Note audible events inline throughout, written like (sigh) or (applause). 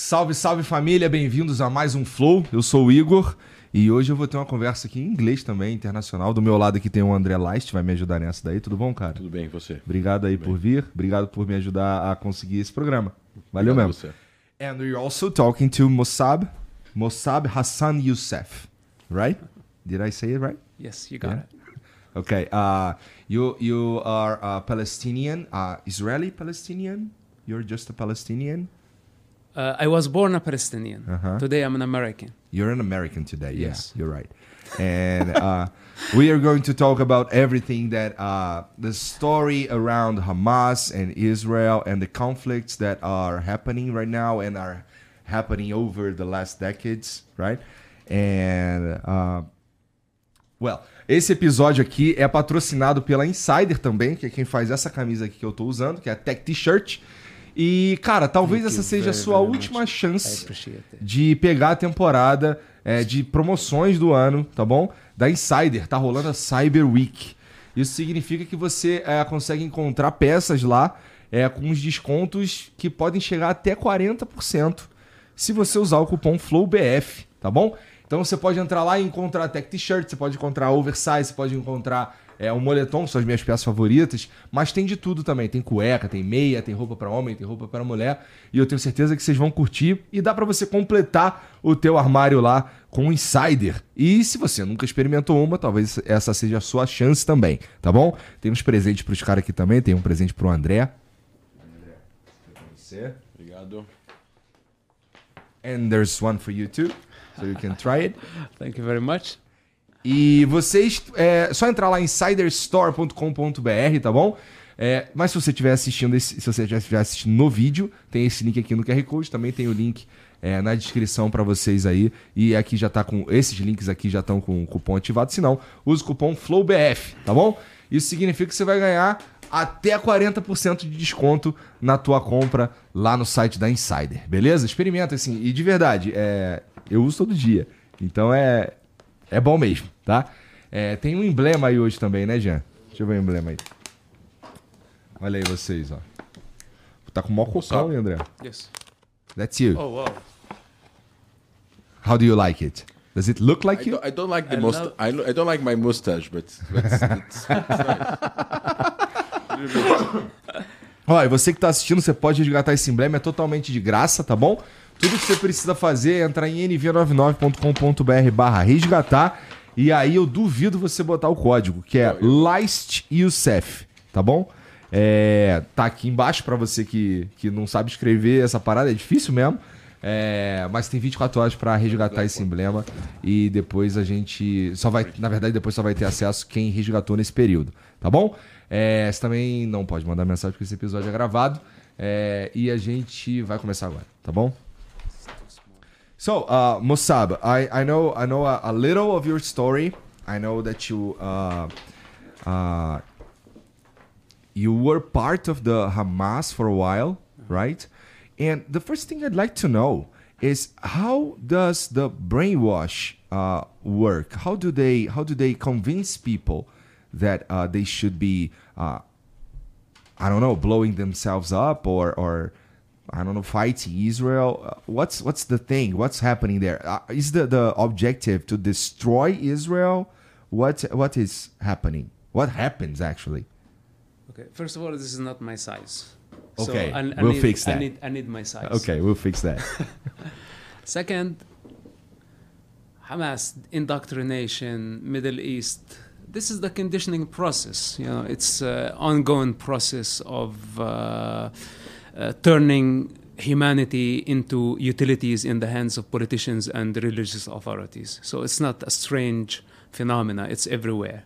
Salve, salve família, bem-vindos a mais um Flow. Eu sou o Igor e hoje eu vou ter uma conversa aqui em inglês também, internacional. Do meu lado aqui tem o André Leist, vai me ajudar nessa daí. Tudo bom, cara? Tudo bem, você? Obrigado aí por vir, obrigado por me ajudar a conseguir esse programa. Valeu Obrigado mesmo. você. And we're also talking to Mossab, Mossab Hassan Youssef, right? Did I say it right? Yes, you got Yeah. it. Okay. Uh, you you are a Palestinian, uh, Israeli Palestinian. You're just a Palestinian. Uh, I was born a Palestinian. Uh-huh. Today I'm an American. You're an American today. Yes. Yes, you're right. And uh, (laughs) we are going to talk about everything that uh, the story around Hamas and Israel and the conflicts that are happening right now and are happening over the last decades, right? And uh, Well, esse episódio aqui é patrocinado pela Insider também, que é quem faz essa camisa aqui que eu tô usando, que é a Tech T-shirt. E, cara, talvez Thank essa seja a sua última much. Chance de pegar a temporada é, de promoções do ano, tá bom? Da Insider. Tá rolando a Cyber Week. Isso significa que você é, consegue encontrar peças lá é, com uns descontos que podem chegar até 40% se você usar o cupom FLOWBF, tá bom? Então você pode entrar lá e encontrar tech t-shirt, você pode encontrar oversize, você pode encontrar é, um moletom, que são as minhas peças favoritas, mas tem de tudo também. Tem cueca, tem meia, tem roupa para homem, tem roupa para mulher, e eu tenho certeza que vocês vão curtir e dá para você completar o teu armário lá com um Insider. E se você nunca experimentou uma, talvez essa seja a sua chance também, tá bom? Tem uns presentes pros caras aqui também, tem um presente pro André. Você. Obrigado. And there's one for you too, so you can try it. (laughs) Thank you very much. E vocês, é só entrar lá em insiderstore.com.br, tá bom? É, mas se você estiver assistindo, esse, se você estiver assistindo no vídeo, tem esse link aqui no QR Code, também tem o link é, na descrição para vocês aí. E aqui já tá com esses links aqui já estão com o cupom ativado, se não, use o cupom FLOWBF, tá bom? Isso significa que você vai ganhar até 40% de desconto na tua compra lá no site da Insider, beleza? Experimenta assim, e de verdade, é, eu uso todo dia. Então é é bom mesmo, tá? É, tem um emblema aí hoje também, né, Jean? Deixa eu ver o emblema aí. Olha aí vocês, ó. Tá com mó cocão, hein, André? Yes. That's you. Oh wow. How do you like it? Does it look like I you? don't, I don't like the I must. love- I, lo- I don't like my mustache, but, but it's, it's, it's nice. (laughs) E você que tá assistindo, você pode resgatar esse emblema, é totalmente de graça, tá bom? Tudo que você precisa fazer é entrar em nv99.com.br barra resgatar e aí eu duvido você botar o código, que é LISTYOUSEF, tá bom? É, tá aqui embaixo pra você que, que não sabe escrever essa parada, é difícil mesmo. É, mas tem 24 horas pra resgatar esse emblema e depois a gente só vai, na verdade, depois só vai ter acesso quem resgatou nesse período, tá bom? É, você também não pode mandar mensagem porque esse episódio é gravado é, e a gente vai começar agora, tá bom? So, uh, I, I know I know a, a little of your story. I know that you uh, uh, you were part of the Hamas for a while, right? And the first thing I'd like to know is how does the brainwash uh, work? How do they how do they convince people that uh, they should be uh, I don't know blowing themselves up or or I don't know fighting Israel? Uh, what's what's the thing? What's happening there? Uh, is the the objective to destroy Israel? What what is happening? What happens actually? Okay. First of all, this is not my size. Okay, I, I we'll need, fix I that. need, I need my size. Okay, we'll fix that. (laughs) Second, Hamas indoctrination, Middle East. This is the conditioning process. You know, it's an ongoing process of uh, uh, turning humanity into utilities in the hands of politicians and religious authorities. So it's not a strange phenomena. It's everywhere.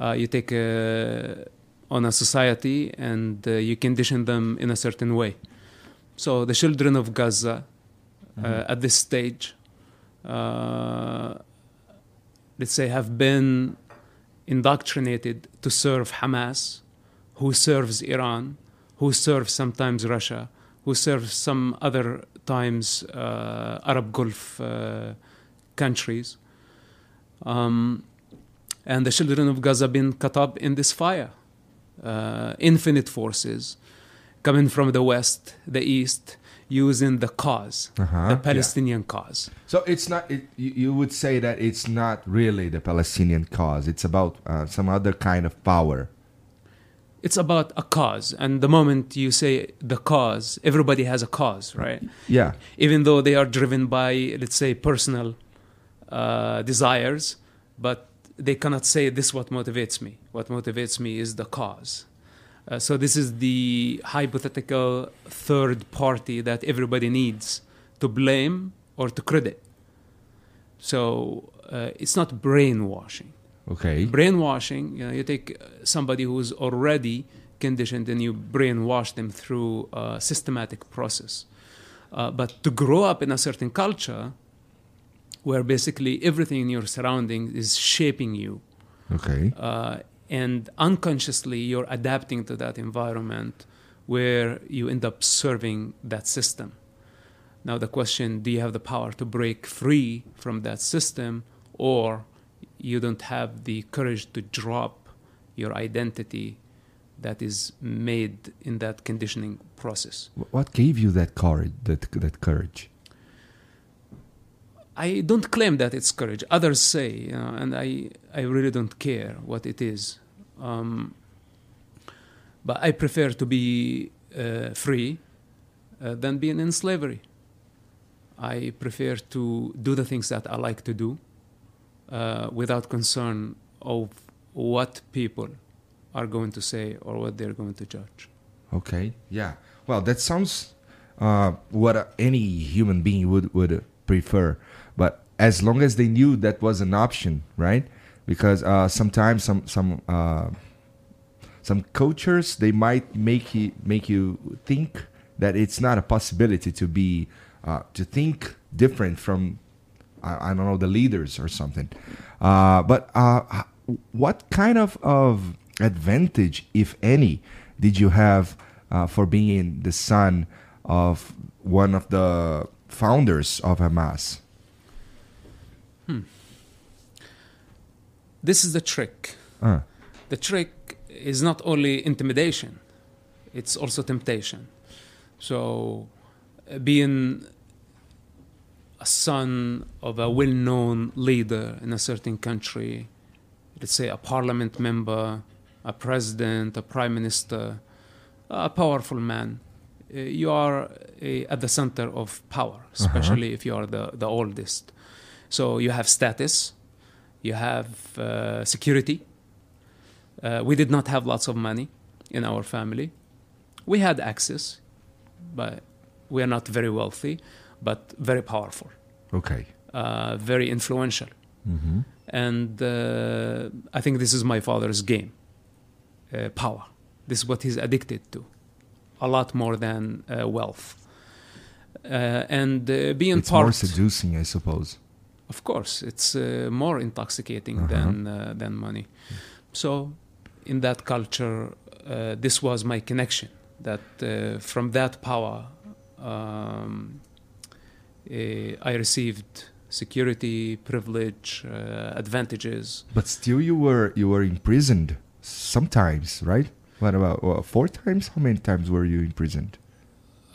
Uh, you take a, on a society and uh, you condition them in a certain way. So the children of Gaza uh, at this stage, uh, let's say, have been indoctrinated to serve Hamas, who serves Iran, who serve sometimes Russia, who serve some other times uh, Arab Gulf uh, countries. Um, and the children of Gaza been caught up in this fire. Uh, infinite forces coming from the west, the east, using the cause, Uh-huh, the yeah. Palestinian cause. So it's not. It, you, you would say that it's not really the Palestinian cause. It's about uh, some other kind of power. It's about a cause, and the moment you say the cause, everybody has a cause, right? Yeah. Even though they are driven by, let's say, personal uh, desires, but they cannot say this what motivates me. What motivates me is the cause. Uh, so this is the hypothetical third party that everybody needs to blame or to credit. So uh, it's not brainwashing. Okay. Brainwashing, you know, you take uh, somebody who's already conditioned and you brainwash them through a systematic process. Uh, but to grow up in a certain culture where basically everything in your surroundings is shaping you, Okay. uh, and unconsciously you're adapting to that environment where you end up serving that system. Now, the question do you have the power to break free from that system, or you don't have the courage to drop your identity that is made in that conditioning process? What gave you that courage? That that courage. I don't claim that it's courage. Others say, you know, and I, I really don't care what it is. Um, but I prefer to be uh, free uh, than being in slavery. I prefer to do the things that I like to do uh, without concern of what people are going to say or what they're going to judge. Okay. Yeah. Well, that sounds uh, what any human being would would prefer. But as long as they knew that was an option, right? Because uh, sometimes some some uh, some cultures they might make you make you think that it's not a possibility to be uh, to think different from I, I don't know the leaders or something. Uh, but uh, what kind of of advantage, if any, did you have uh, for being the son of one of the founders of Hamas? This is the trick. Uh, The trick is not only intimidation, it's also temptation. So, uh, being a son of a well known leader in a certain country, let's say a parliament member, a president, a prime minister, a powerful man, uh, you are uh, at the center of power, especially if you are the, the oldest. So, you have status, you have uh, security. Uh, we did not have lots of money in our family. We had access, but we are not very wealthy, but very powerful, okay. uh, very influential. And uh, I think this is my father's game uh, power. This is what he's addicted to, a lot more than uh, wealth. Uh, and uh, being It's part more seducing, I suppose. of course, it's uh, more intoxicating Uh-huh. than uh, than money. So, in that culture, uh, this was my connection. That uh, from that power, um, I received security, privilege, uh, advantages. But still, you were you were imprisoned sometimes, right? What about uh, four times? How many times were you imprisoned?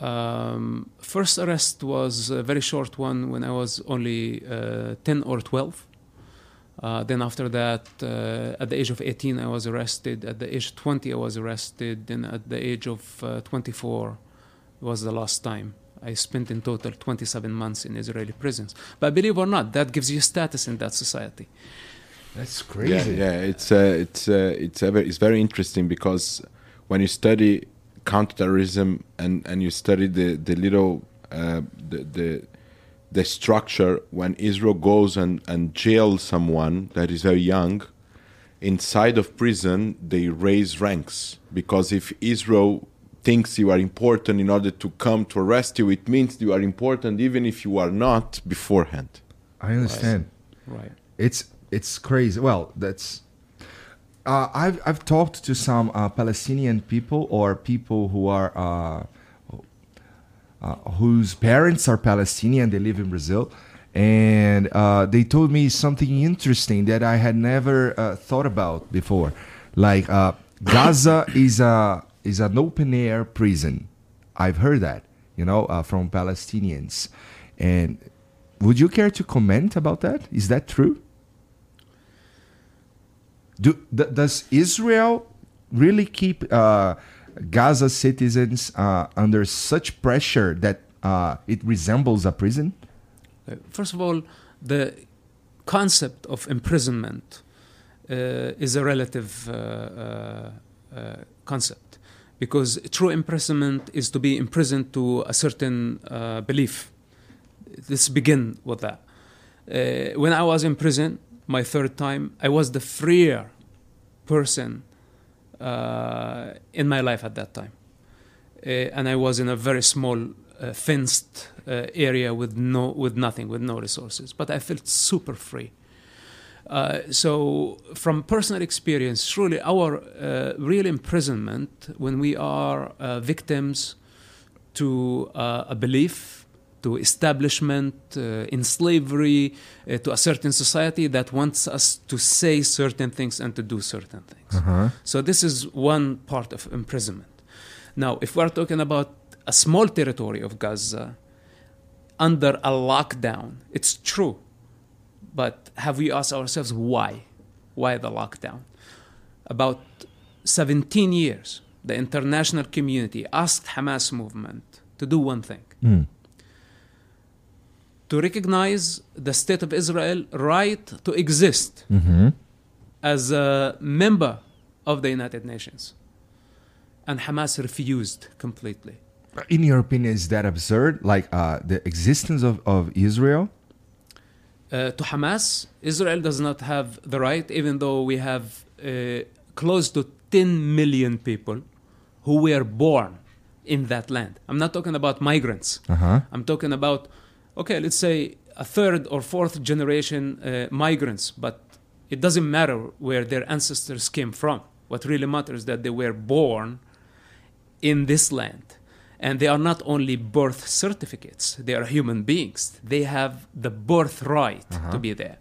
Um, first arrest was a very short one when I was only uh, 10 or 12. Uh, then after that, uh, at the age of 18, I was arrested. At the age of 20, I was arrested. Then at the age of uh, 24 was the last time. I spent in total 27 months in Israeli prisons. But believe or not, that gives you status in that society. That's Yeah, crazy. yeah, it's uh, it's uh, it's ever, it's very interesting because when you study counterterrorism and and you study the the little uh, the the the structure when Israel goes and and jails someone that is very young inside of prison they raise ranks because if Israel thinks you are important in order to come to arrest you, it means you are important even if you are not beforehand. I understand. Right. It's it's crazy. Well, that's. Uh, I've I've talked to some uh, Palestinian people or people who are uh, uh, whose parents are Palestinian. They live in Brazil, and uh, they told me something interesting that I had never uh, thought about before. Like uh, Gaza is a is an open air prison. I've heard that, you know, uh, from Palestinians. And would you care to comment about that? Is that true? Do, th- does Israel really keep uh, Gaza citizens uh, under such pressure that uh, it resembles a prison? Uh, First of all, the concept of imprisonment uh, is a relative concept because true imprisonment is to be imprisoned to a certain uh, belief. Let's begin with that. Uh, when I was in prison, my third time, I was the freer person uh, in my life at that time. Uh, and I was in a very small, uh, fenced uh, area with no, with nothing, with no resources. But I felt super free. Uh, so, from personal experience, truly, our uh, real imprisonment when we are uh, victims to uh, a belief, to establishment, uh, in slavery, uh, to a certain society that wants us to say certain things and to do certain things. So, this is one part of imprisonment. Now, if we're talking about a small territory of Gaza under a lockdown, it's true. But have we asked ourselves why? Why the lockdown? About 17 years, the international community asked Hamas movement to do one thing. To recognize the state of Israel right to exist as a member of the United Nations. And Hamas refused completely. In your opinion, is that absurd? Like uh, the existence of, of Israel? Uh, to Hamas, Israel does not have the right, even though we have uh, close to 10 million people who were born in that land. I'm not talking about migrants. Uh-huh. I'm talking about, okay, let's say a third or fourth generation uh, migrants, but it doesn't matter where their ancestors came from. What really matters is that they were born in this land. And they are not only birth certificates, they are human beings. They have the birthright to be there.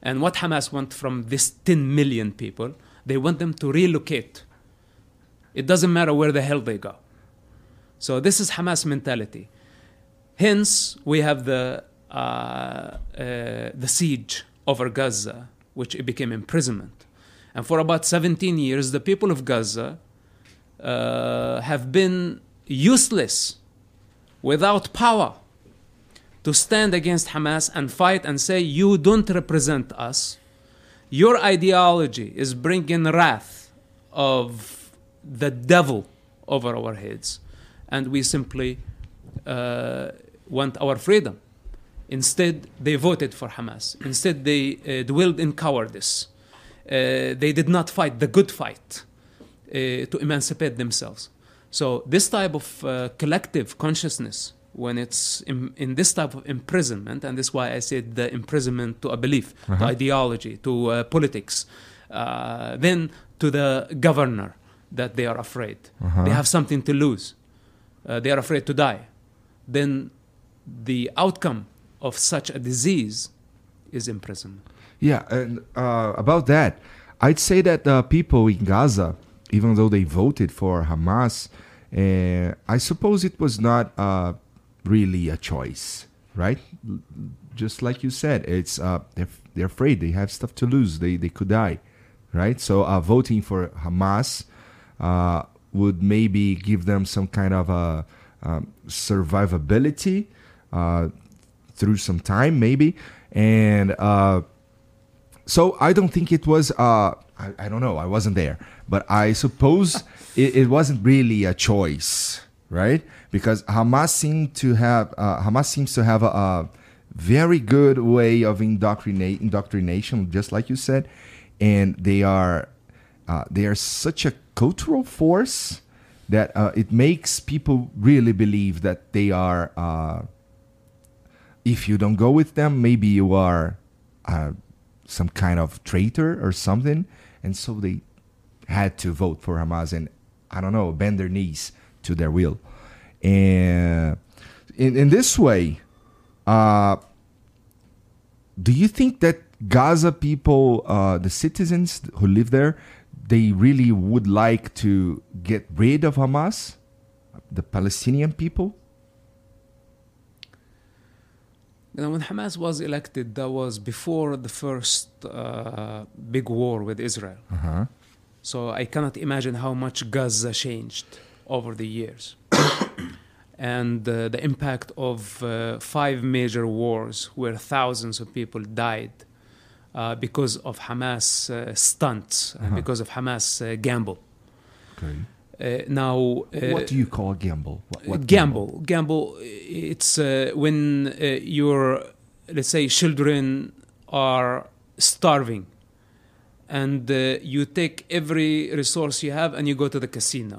And what Hamas want from this 10 million people, they want them to relocate. It doesn't matter where the hell they go. So this is Hamas mentality. Hence, we have the uh, uh, the siege over Gaza, which it became imprisonment. And for about 17 years, the people of Gaza uh, have been useless, without power, to stand against Hamas and fight and say, You don't represent us. Your ideology is bringing wrath of the devil over our heads. And we simply uh, want our freedom. Instead, they voted for Hamas. Instead, they uh, dwelled in cowardice. Uh, they did not fight the good fight uh, to emancipate themselves. So, this type of uh, collective consciousness, when it's in, in this type of imprisonment, and this is why I said the imprisonment to a belief, to ideology, to uh, politics, uh, then to the governor, that they are afraid. They have something to lose. Uh, they are afraid to die. Then the outcome of such a disease is imprisonment. Yeah, and uh, about that, I'd say that the people in Gaza, even though they voted for Hamas, uh, I suppose it was not uh, really a choice, right? Just like you said, it's uh, they're, they're afraid they have stuff to lose. They they could die, right? So uh, voting for Hamas uh, would maybe give them some kind of a um, survivability uh, through some time, maybe, and. Uh, so I don't think it was. Uh, I, I don't know. I wasn't there, but I suppose it, it wasn't really a choice, right? Because Hamas seemed to have. Uh, Hamas seems to have a, a very good way of indoctrinate indoctrination, just like you said, and they are uh, they are such a cultural force that uh, it makes people really believe that they are. Uh, if you don't go with them, maybe you are uh, some kind of traitor or something, and so they had to vote for Hamas and I don't know bend their knees to their will. And in in this way, uh, do you think that Gaza people, uh, the citizens who live there, they really would like to get rid of Hamas, the Palestinian people? You know, when Hamas was elected, that was before the first uh, big war with Israel. Uh-huh. So I cannot imagine how much Gaza changed over the years. (coughs) and uh, the impact of uh, five major wars where thousands of people died uh, because of Hamas uh, stunts and Uh-huh. because of Hamas uh, gamble. Okay. Uh, now, uh, what do you call a gamble? What, what gamble gamble it's uh, when uh, your let's say children are starving and uh, you take every resource you have and you go to the casino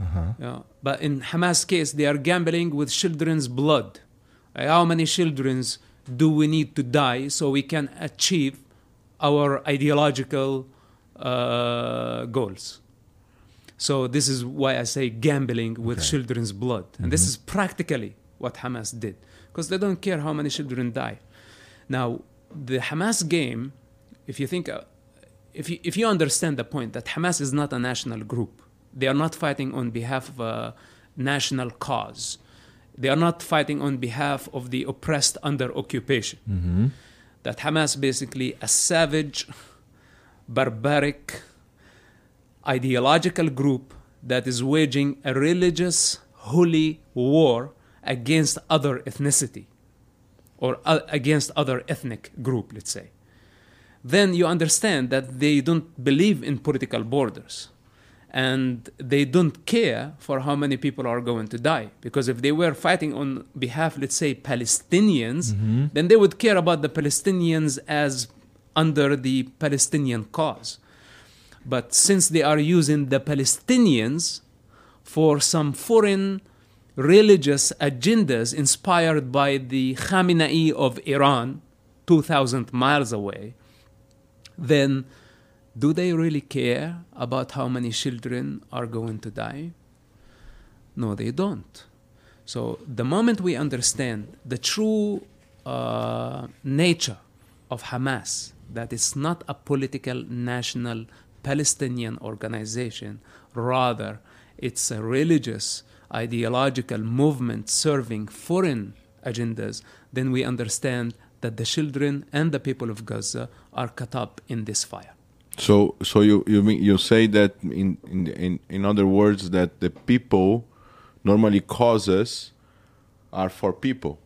Uh-huh. yeah. but in hamas case they are gambling with children's blood Uh, how many children's do we need to die so we can achieve our ideological uh, goals so this is why I say gambling with Okay. children's blood, and this is practically what Hamas did, because they don't care how many children die. Now, the Hamas game, if you think, uh, if you if you understand the point that Hamas is not a national group, they are not fighting on behalf of a national cause. They are not fighting on behalf of the oppressed under occupation. That Hamas basically a savage, barbaric, ideological group that is waging a religious holy war against other ethnicity or uh, against other ethnic group let's say then you understand that they don't believe in political borders. And they don't care for how many people are going to die. Because if they were fighting on behalf let's say palestinians mm-hmm. then they would care about the palestinians as under the palestinian cause. But since they are using the Palestinians for some foreign religious agendas inspired by the Khamenei of Iran, 2,000 miles away, then do they really care about how many children are going to die? No, they don't. So the moment we understand the true uh, nature of Hamas, that it's not a political national Palestinian organization, rather, it's a religious, ideological movement serving foreign agendas, then we understand that the children and the people of Gaza are caught up in this fire. So, so you you mean you say that in in in in other words that the people normally causes are for people,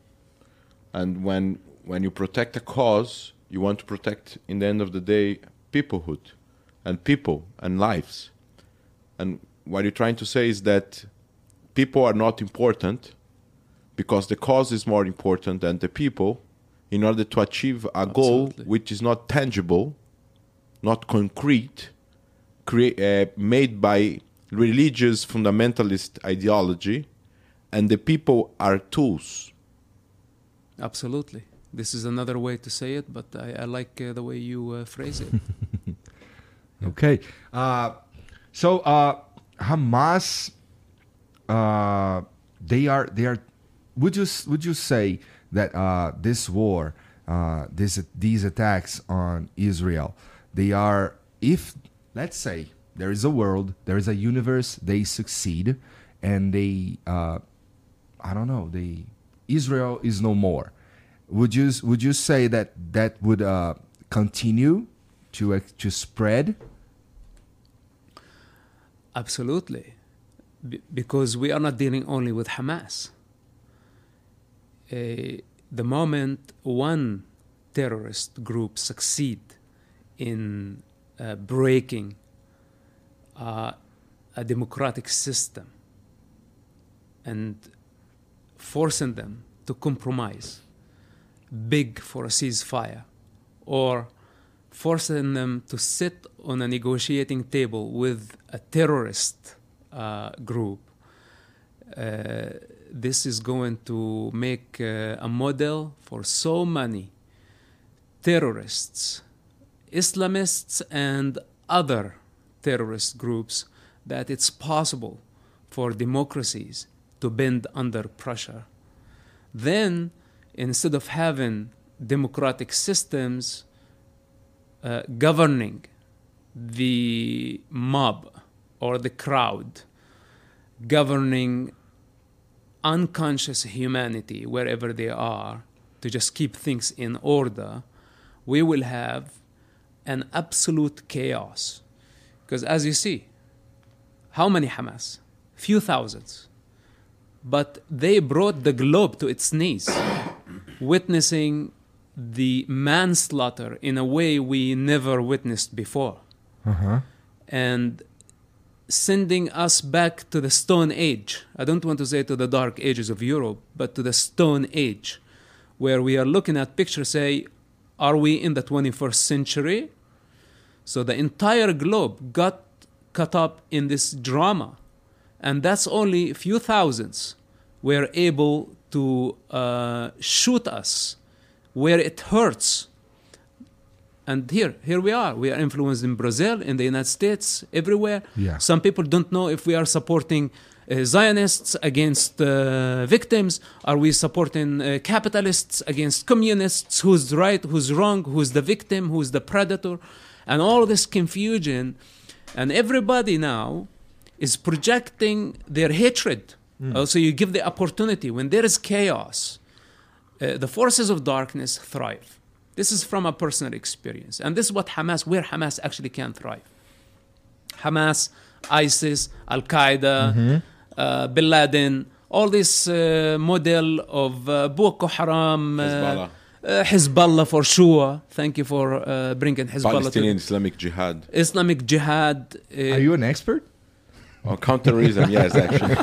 and when when you protect a cause, you want to protect in the end of the day peoplehood, and people and lives, and what you're trying to say is that people are not important because the cause is more important than the people in order to achieve a goal Absolutely. which is not tangible not concrete, crea- uh, made by religious fundamentalist ideology, and the people are tools. Absolutely. This is another way to say it, but I, I like uh, the way you uh, phrase it. (laughs) Okay. Uh, so uh, Hamas, uh, they are they are. Would you would you say that uh, this war, uh, this these attacks on Israel, they are if let's say there is a world, there is a universe, they succeed, and they, uh, I don't know, they Israel is no more. Would you would you say that that would uh, continue to ex- to spread? Absolutely. Be- because we are not dealing only with Hamas. The moment one terrorist group succeed in uh, breaking uh, a democratic system and forcing them to compromise, big for a ceasefire, or forcing them to sit on a negotiating table with a terrorist uh, group, uh, this is going to make uh, a model for so many terrorists, Islamists, and other terrorist groups that it's possible for democracies to bend under pressure. Then, instead of having democratic systems uh, governing the mob or the crowd, governing unconscious humanity wherever they are to just keep things in order, we will have an absolute chaos. Because as you see, how many Hamas? Few thousands. But they brought the globe to its knees, (coughs) witnessing the manslaughter in a way we never witnessed before. Uh-huh. And sending us back to the Stone Age. I don't want to say to the dark ages of Europe, but to the Stone Age, where we are looking at pictures, say, are we in the 21st century? So the entire globe got caught up in this drama. And that's only a few thousands were able to uh, shoot us where it hurts. And here, here we are. We are influenced in Brazil, in the United States, everywhere. Yeah. Some people don't know if we are supporting uh, Zionists against uh, victims. Are we supporting uh, capitalists against communists? Who's right? Who's wrong? Who's the victim? Who's the predator? And all this confusion. And everybody now is projecting their hatred. Uh, so you give the opportunity when there is chaos, uh, the forces of darkness thrive. This is from a personal experience. And this is what Hamas, where Hamas actually can thrive. Hamas, ISIS, Al Qaeda, uh, Bin Laden, all this uh, model of uh, Boko Haram, uh, Hezbollah. uh, Hezbollah for sure. Thank you for uh, bringing Hezbollah Palestinian to Islamic Jihad. Islamic Jihad. uh, Are you an expert? On counterterrorism, (laughs) yes, actually.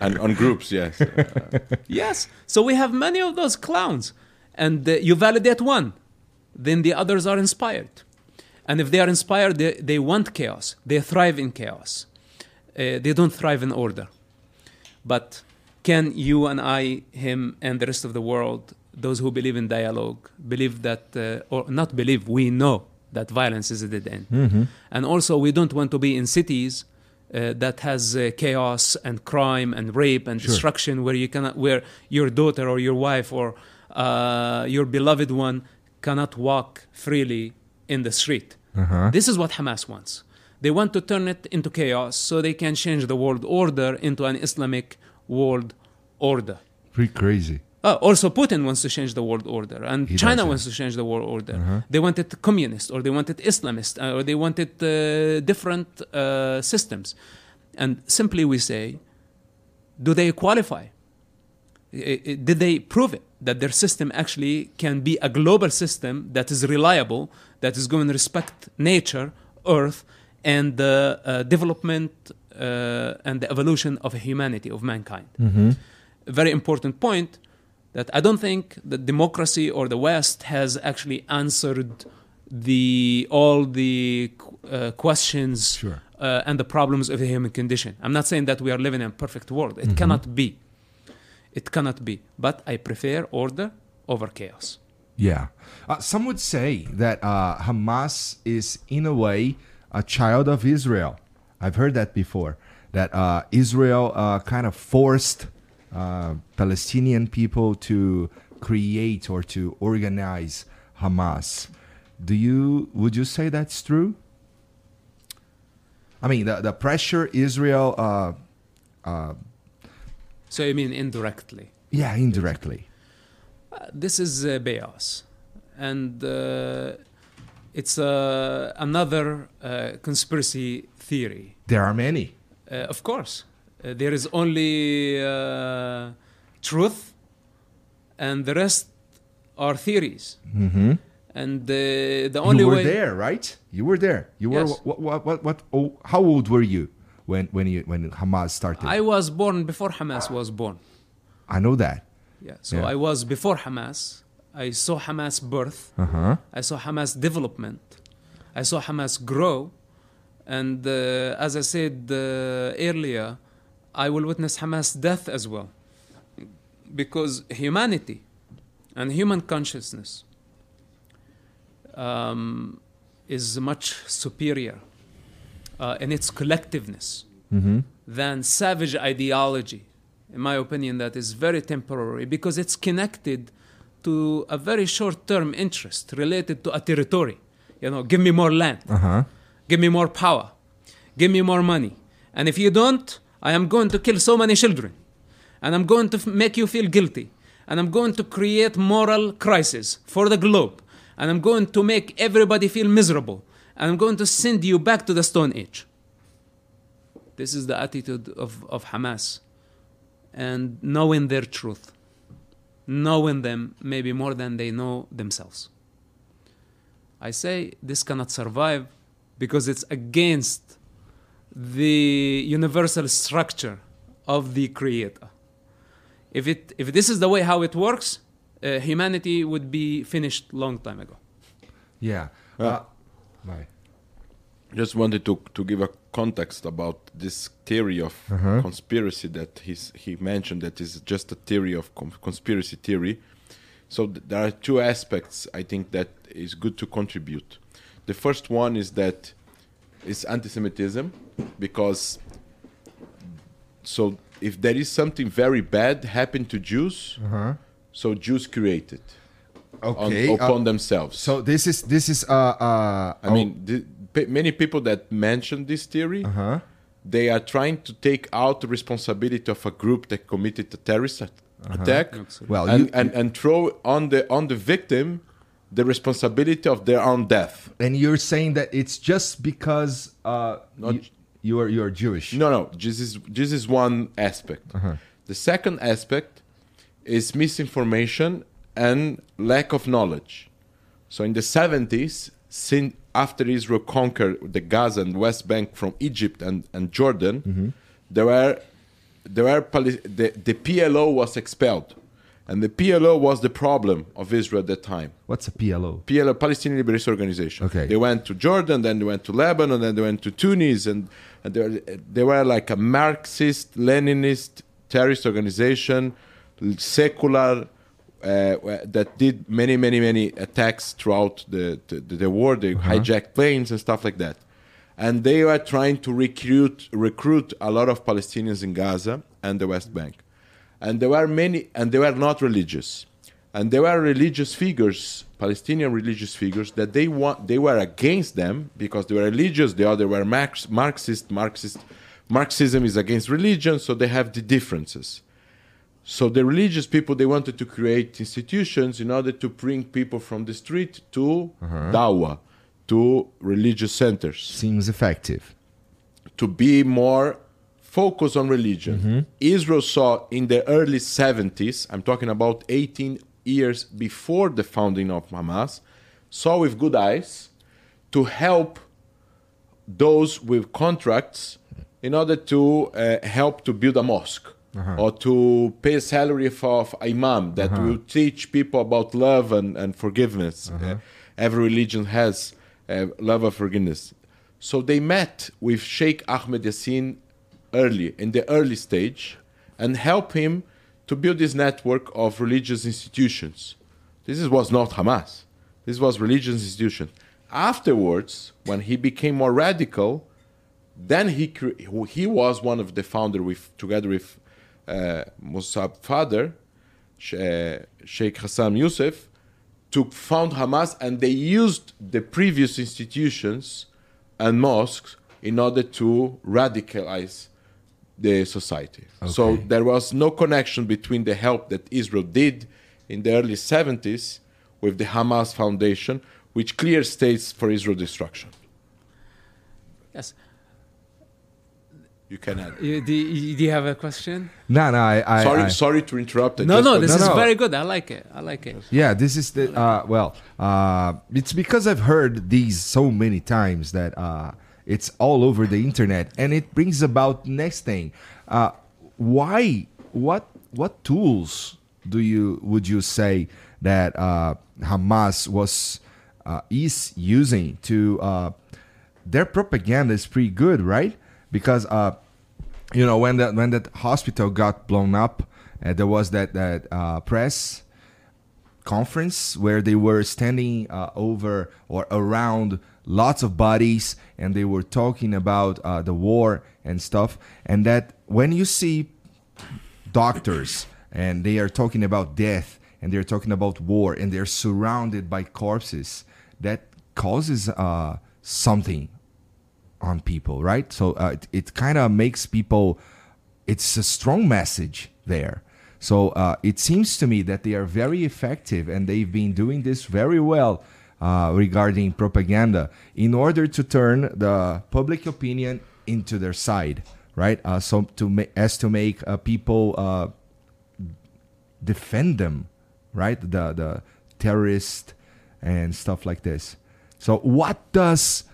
and on groups, yes. (laughs) Yes. So we have many of those clowns. And you validate one, then the others are inspired. And if they are inspired, they, they want chaos. They thrive in chaos. Uh, they don't thrive in order. But can you and I, him, and the rest of the world, those who believe in dialogue, believe that, uh, or not believe, we know that violence is a dead end. And also, we don't want to be in cities uh, that has uh, chaos and crime and rape and destruction where you cannot where your daughter or your wife or uh, your beloved one cannot walk freely in the street this is what hamas wants they want to turn it into chaos so they can change the world order into an islamic world order Pretty crazy. uh, also, Putin wants to change the world order, and He China wants to change the world order. They want it communist, or they want it Islamist, uh, or they want it uh, different uh, systems. And simply we say, do they qualify? I- I- Did they prove it that their system actually can be a global system that is reliable, that is going to respect nature, Earth, and the uh, development uh, and the evolution of humanity, of mankind? A very important point that I don't think that democracy or the West has actually answered the all the uh, questions Sure. uh, and the problems of the human condition. I'm not saying that we are living in a perfect world. It cannot be. It cannot be. But I prefer order over chaos. Yeah. Uh, some would say that uh, Hamas is, in a way, a child of Israel. I've heard that before. That uh, Israel uh, kind of forced uh, Palestinian people to create or to organize Hamas. Do you would you say that's true? I mean, the the pressure Israel, uh, So you mean indirectly. yeah, indirectly. Uh, this is uh, Beas. And uh, it's uh, another uh, conspiracy theory. There are many. Uh, of course, uh, there is only uh, truth, and the rest are theories. Mm-hmm. And uh, the only you were way there, right? You were there. You were. Yes. What? What? What? what oh, how old were you when when you when Hamas started? I was born before Hamas was born. I know that. Yeah, so Yeah. I was before Hamas. I saw Hamas birth. Uh huh. I saw Hamas development. I saw Hamas grow. And uh, as I said uh, earlier, I will witness Hamas' death as well. Because humanity and human consciousness um, is much superior uh, in its collectiveness than savage ideology. In my opinion, that is very temporary because it's connected to a very short term interest related to a territory. You know, give me more land, Uh-huh. give me more power, give me more money. And if you don't, I am going to kill so many children. And I'm going to f- make you feel guilty. And I'm going to create moral crisis for the globe. And I'm going to make everybody feel miserable. And I'm going to send you back to the Stone Age. This is the attitude of, of Hamas. And knowing their truth, knowing them maybe more than they know themselves. I say this cannot survive because it's against the universal structure of the Creator. If, it, if this is the way how it works, uh, humanity would be finished long time ago. Yeah. Uh, Uh. Just wanted to, to give a context about this theory of conspiracy that he's, he mentioned that is just a theory of com- conspiracy theory. So th- there are two aspects I think that is good to contribute. The first one is that it's anti-Semitism because so if there is something very bad happened to Jews, so Jews create it on, Okay. upon uh, themselves. so this is this is uh uh I mean, the, many people that mention this theory, huh they are trying to take out the responsibility of a group that committed a terrorist at- attack, Well, and, you- and and throw on the on the victim the responsibility of their own death. and you're saying that it's just because uh Not- you, you're you're Jewish. No, no, this is this is one aspect. The second aspect is misinformation and lack of knowledge. So in the 70s, sin, after Israel conquered the Gaza and West Bank from Egypt and, and Jordan, mm-hmm. there were there were the, the PLO was expelled, and the PLO was the problem of Israel at that time. What's a PLO? PLO, Palestinian Liberation Organization. Okay. They went to Jordan, then they went to Lebanon, then they went to Tunis, and, and they, were, they were like a Marxist, Leninist terrorist organization, secular, uh, that did many, many, many attacks throughout the, the, the war. They hijacked planes and stuff like that. And they were trying to recruit recruit a lot of Palestinians in Gaza and the West Bank. And there were many, and they were not religious and there were religious figures, Palestinian religious figures, that they want they were against them because they were religious. The other were Marx, Marxist. Marxist Marxism is against religion, so they have the differences. So the religious people they wanted to create institutions in order to bring people from the street to dawa, to religious centers Seems effective. to be more focused on religion. Israel saw in the early 70s, I'm talking about 18 years before the founding of Hamas, saw with good eyes to help those with contracts in order to uh, help to build a mosque. Or to pay salary for of imam that will teach people about love and, and forgiveness. Uh, every religion has uh, love and forgiveness. So they met with Sheikh Ahmed Yassin early, in the early stage, and help him to build this network of religious institutions. This was not Hamas. This was religious institution. Afterwards, when he became more radical, then he cre- he was one of the founder with together with uh, Mosab father, Sheikh Hassan Yousef, to found Hamas, and they used the previous institutions and mosques in order to radicalize the society. So there was no connection between the help that Israel did in the early 70s with the Hamas Foundation, which clear states for Israel destruction. Yes. You can add. You, do, you, do you have a question? No, no, I, I sorry, I- sorry to interrupt. I No, no, this No, is no. very good. I like it. I like it. Yeah, this is the uh, well. Uh, it's because I've heard these so many times that uh, it's all over the internet, and it brings about next thing. Uh, why? What? What tools do you would you say that uh, Hamas was uh, is using to uh, their propaganda is pretty good, right? Because uh, you know when that when that hospital got blown up, uh, there was that that uh, press conference where they were standing uh, over or around lots of bodies and they were talking about uh, the war and stuff. And that when you see doctors and they are talking about death and they're talking about war and they're surrounded by corpses that causes uh, something on people right so uh, it, it kind of makes people it's a strong message there so uh, it seems to me that they are very effective and they've been doing this very well uh, regarding propaganda in order to turn the public opinion into their side, right? Uh, so to as to make uh, people uh, defend them, right? The the terrorist and stuff like this. So what does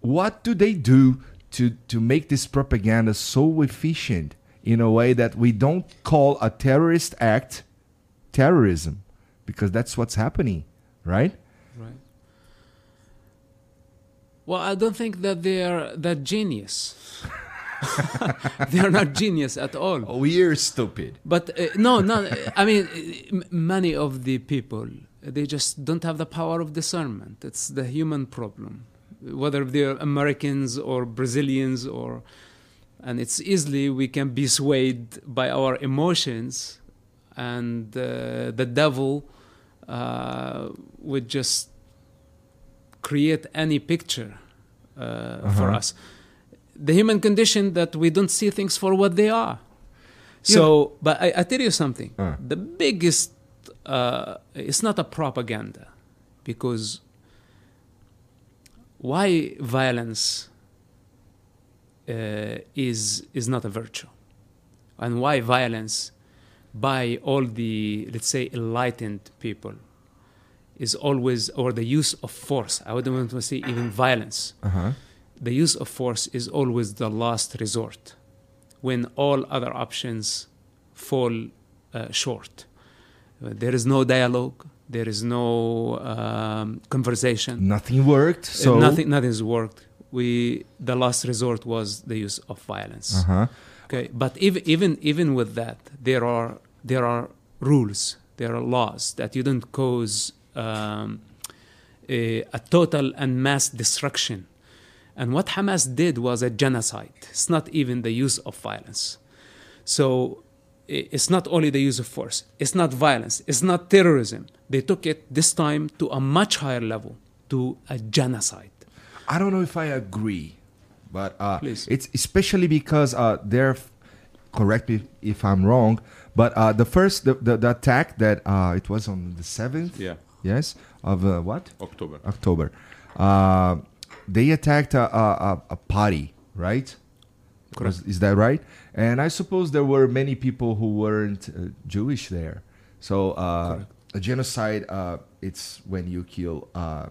what do they do to to make this propaganda so efficient in a way that we don't call a terrorist act terrorism because that's what's happening, right? Right. Well, I don't think that they are that genius. (laughs) they are not genius at all. We're stupid. But uh, no, no. I mean, many of the people they just don't have the power of discernment. It's the human problem, whether they're Americans or Brazilians or, and it's easily we can be swayed by our emotions, and uh, the devil uh, would just create any picture uh, for us. The human condition that we don't see things for what they are. So, but I, I tell you something. Uh. The biggest, uh, it's not a propaganda, because why violence uh, is is not a virtue, and why violence by all the let's say enlightened people is always or the use of force. I wouldn't want to say even violence Uh-huh. the use of force is always the last resort when all other options fall uh, short. There is no dialogue, there is no um, conversation. Nothing worked. Uh, So nothing, nothing's worked. We the last resort was the use of violence. Uh-huh. Okay, but even even even with that, there are there are rules, there are laws that you don't cause um, a, a total and mass destruction. And what Hamas did was a genocide. It's not even the use of violence. So it's not only the use of force. It's not violence. It's not terrorism. They took it this time to a much higher level, to a genocide. I don't know if I agree, but uh, Please. it's especially because uh, they're correct me if I'm wrong, but uh, the first the, the, the attack that uh, it was on the seventh, Yeah, yes, of uh, what October. October, uh, they attacked a, a, a- a party, right? Was- Is that right? And I suppose there were many people who weren't uh, Jewish there. So uh, a genocide, uh, it's when you kill uh,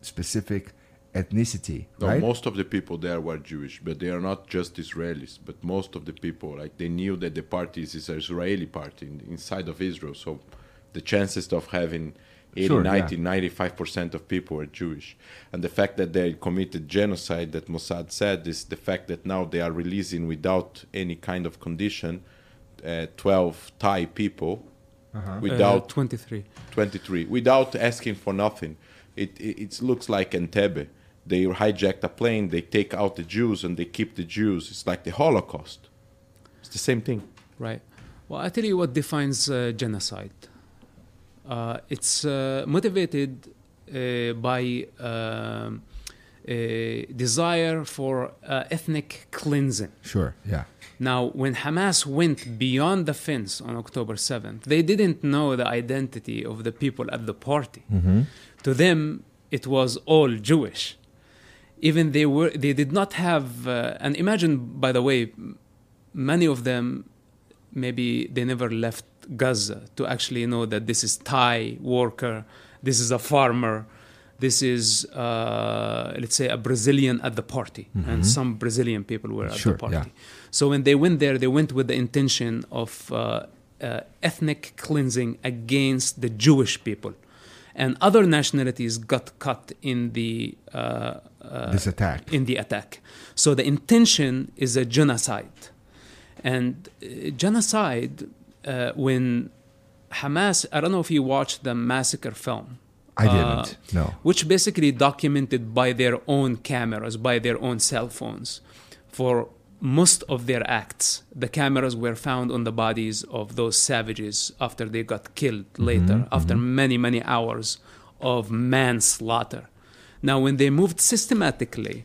specific ethnicity, No, right? most of the people there were Jewish, but they are not just Israelis. But most of the people, like they knew that the party is an Israeli party in, inside of Israel, so the chances of having 80, Sure, 90, yeah. 95 percent of people are Jewish, and the fact that they committed genocide, that Mosab said, is the fact that now they are releasing without any kind of condition, uh, 12 Thai people, Uh-huh. without Uh, 23. 23 without asking for nothing. It, it, it looks like Entebbe. They hijacked a plane, they take out the Jews, and they keep the Jews. It's like the Holocaust. It's the same thing. Right. Well, I tell you what defines uh, genocide. Uh, it's uh, motivated uh, by um, a desire for uh, ethnic cleansing. Sure, yeah. Now, when Hamas went beyond the fence on October 7th, they didn't know the identity of the people at the party. To them, it was all Jewish. Even they were, they did not have, uh, and imagine, by the way, many of them, maybe they never left Gaza to actually know that this is Thai worker, this is a farmer, this is, uh, let's say, a Brazilian at the party, and some Brazilian people were at Sure, the party. yeah. So when they went there, they went with the intention of uh, uh, ethnic cleansing against the Jewish people. and other nationalities got cut in the uh, this attack. in the attack. So the intention is a genocide. And uh, genocide, uh, when Hamas, I don't know if you watched the massacre film. I uh, didn't. no. Which basically documented by their own cameras, by their own cell phones. For most of their acts, the cameras were found on the bodies of those savages after they got killed later, after many, many hours of manslaughter. Now, when they moved systematically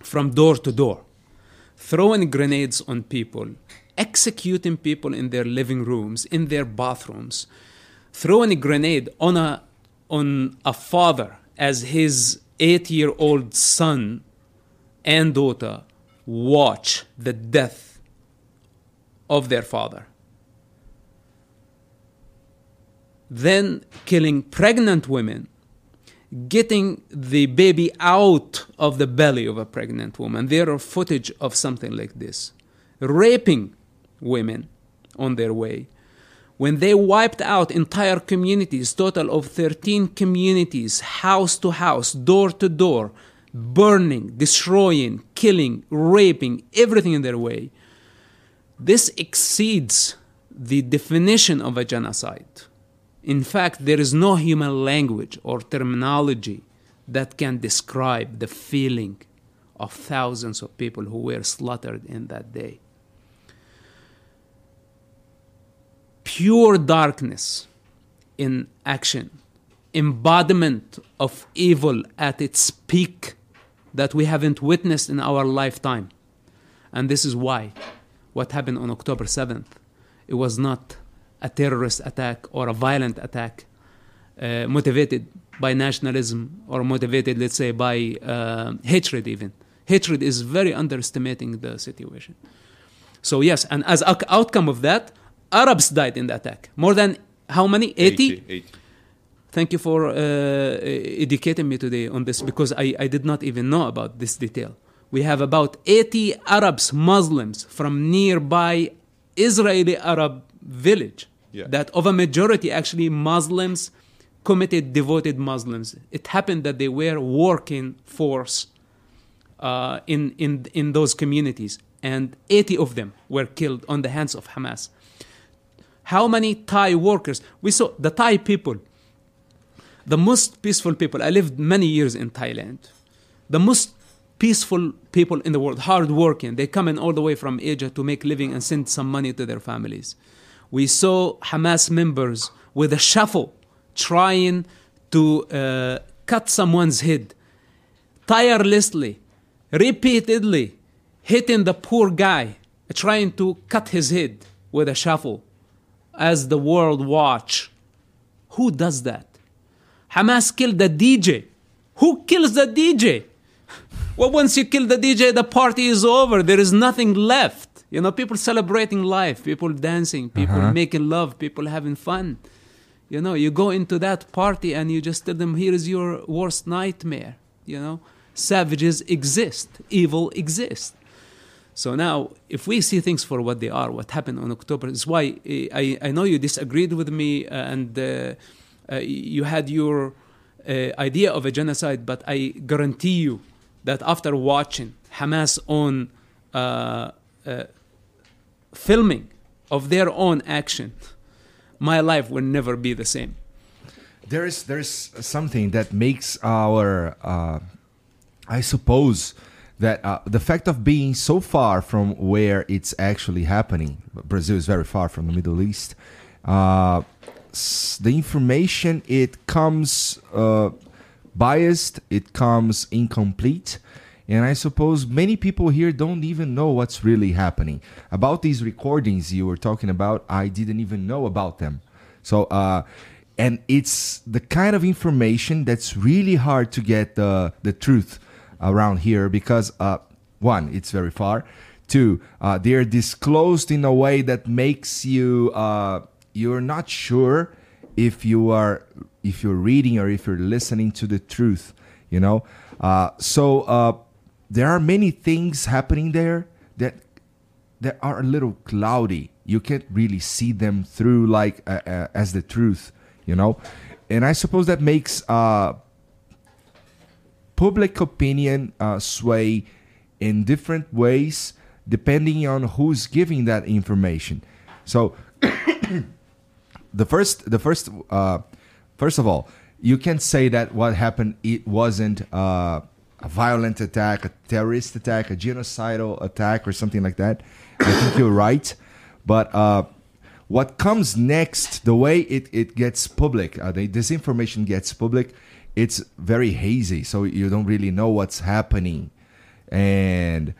from door to door, throwing grenades on people, executing people in their living rooms, in their bathrooms, throwing a grenade on a on a father as his eight-year-old son and daughter watch the death of their father. Then killing pregnant women getting the baby out of the belly of a pregnant woman. There are footage of something like this. Raping women on their way. When they wiped out entire communities, total of 13 communities, house to house, door to door, burning, destroying, killing, raping, everything in their way. This exceeds the definition of a genocide. In fact, there is no human language or terminology that can describe the feeling of thousands of people who were slaughtered in that day. Pure darkness in action, embodiment of evil at its peak that we haven't witnessed in our lifetime. And this is why what happened on October 7th, it was not a terrorist attack or a violent attack uh, motivated by nationalism or motivated, let's say, by uh, hatred, even. Hatred is very underestimating the situation. So, yes, and as outcome of that, Arabs died in the attack. More than how many? 80? Thank you for uh, educating me today on this because I, I did not even know about this detail. We have about 80 Arabs, Muslims from nearby Israeli Arab village Yeah. that of a majority actually Muslims, committed, devoted Muslims. It happened that they were working force uh, in, in, in those communities, and 80 of them were killed on the hands of Hamas. How many Thai workers? We saw the Thai people, the most peaceful people. I lived many years in Thailand. The most peaceful people in the world, hardworking. They come in all the way from Asia to make living and send some money to their families. We saw Hamas members with a shovel trying to uh, cut someone's head tirelessly, repeatedly hitting the poor guy, trying to cut his head with a shovel as the world watch. Who does that? Hamas killed the DJ. Who kills the DJ? Well, once you kill the DJ, the party is over. There is nothing left. You know, people celebrating life, people dancing, people uh-huh. making love, people having fun. You know, you go into that party and you just tell them, here is your worst nightmare. You know, savages exist, evil exists. So now, if we see things for what they are, what happened on October is why eh, I, I know you disagreed with me uh, and uh, uh, you had your uh, idea of a genocide, but I guarantee you that after watching Hamas own uh, filming of their own action, my life will never be the same. There is there's something that makes our, uh, I suppose, that uh, the fact of being so far from where it's actually happening. Brazil is very far from the Middle East. Uh, the information it comes uh, biased, it comes incomplete. And I suppose many people here don't even know what's really happening. About these recordings you were talking about, I didn't even know about them. So, uh, and it's the kind of information that's really hard to get the, the truth around here because, uh, one, it's very far. Two, uh, they're disclosed in a way that makes you, uh, you're not sure if you are if you're reading or if you're listening to the truth you know? Uh, so uh, there are many things happening there that that are a little cloudy. You can't really see them through like uh, as the truth you know? And I suppose that makes uh, public opinion uh, sway in different ways depending on who's giving that information. So (coughs) the first the first uh, first of all, you can say that what happened it wasn't uh, a violent attack, a terrorist attack, a genocidal attack, or something like that. I think you're right, but uh, what comes next, the way it, it gets public, uh, the disinformation gets public, it's very hazy, so you don't really know what's happening, and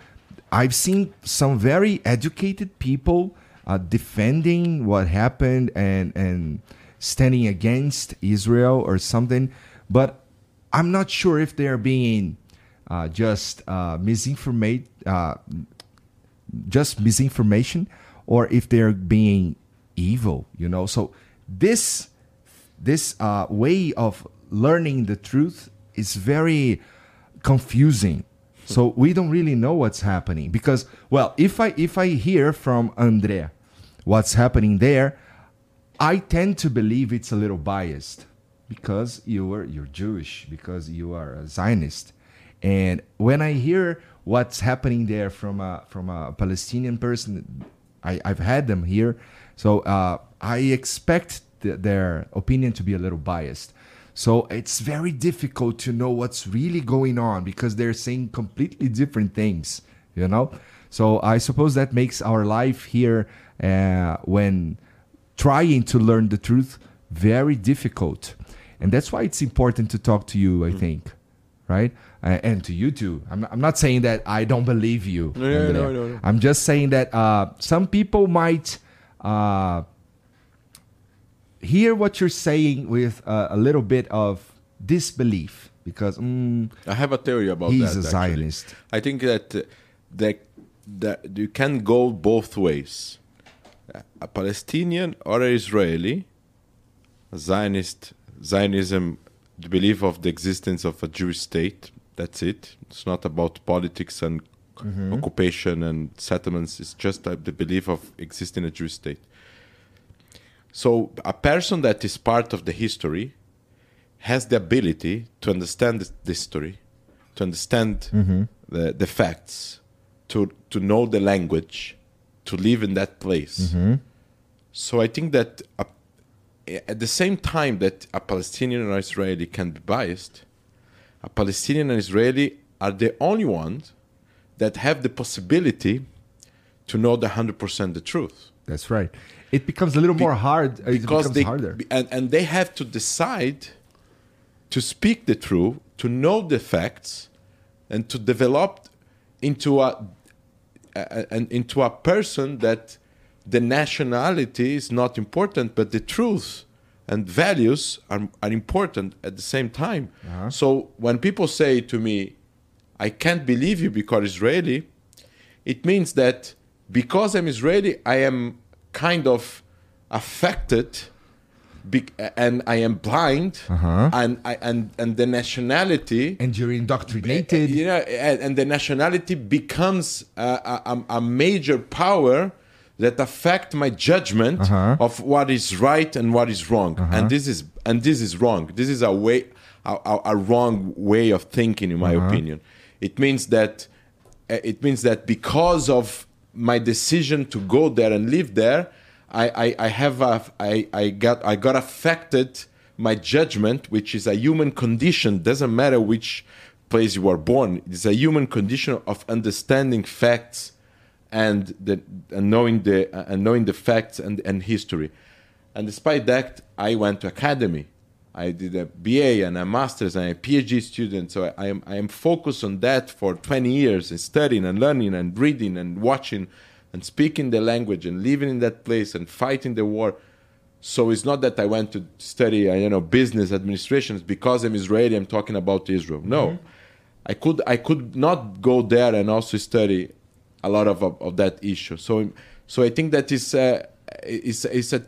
I've seen some very educated people uh, defending what happened and and standing against Israel or something, but I'm not sure if they're being uh, just uh, uh, just misinformation, or if they're being evil. You know, so this this uh, way of learning the truth is very confusing. So we don't really know what's happening because, well, if I if I hear from André what's happening there, I tend to believe it's a little biased because you are you're Jewish, because you are a Zionist, and when I hear what's happening there from a from a Palestinian person, I, I've had them here, so uh, I expect th- their opinion to be a little biased. So it's very difficult to know what's really going on because they're saying completely different things, you know. So I suppose that makes our life here uh, when trying to learn the truth very difficult. And that's why it's important to talk to you i think right? Uh, and to you too. I'm, I'm not saying that i don't believe you No, no, no, no, no. i'm just saying that uh, some people might uh, hear what you're saying with uh, a little bit of disbelief because mm, I have a theory about He's that. a actually. Zionist. I think that uh, that that you can go both ways. A Palestinian or an Israeli, a Zionist Zionism, the belief of the existence of a Jewish state. That's it. It's not about politics and occupation and settlements. It's just uh, the belief of existing a Jewish state. So a person that is part of the history has the ability to understand the history, to understand mm-hmm. the, the facts, to, to know the language, to live in that place. Mm-hmm. So I think that a, at the same time that a Palestinian or Israeli can be biased, a Palestinian and Israeli are the only ones that have the possibility to know the 100% the truth. That's right it becomes a little more hard it because becomes they harder. and, and they have to decide to speak the truth to know the facts and to develop into a, a, an into a person that the nationality is not important but the truth and values are, are important at the same time. Uh-huh. So when people say to me i can't believe you because israeli it means that because I'm Israeli, I am kind of affected, be- and I am blind, and I, and and the nationality, and you're indoctrinated you know, and, and the nationality becomes a, a, a- major power that affect my judgment Uh-huh. of what is right and what is wrong, and this is and this is wrong. This is a way a, a, a wrong way of thinking, in my Uh-huh. opinion. It means that uh, it means that because of my decision to go there and live there, I, I, I have a, I, I got I got affected my judgment, which is a human condition. Doesn't matter which place you are born. It's a human condition of understanding facts and the and knowing the and knowing the facts and, and history. And despite that, I went to academy. I did a BA and a master's and a PhD student. So I, I am I am focused on that for 20 years and studying and learning and reading and watching and speaking the language and living in that place and fighting the war. So it's not that I went to study, uh, you know, business administration. Because I'm Israeli. I'm talking about Israel. No, I could I could not go there and also study a lot of of, of that issue. So so I think that is uh, is is a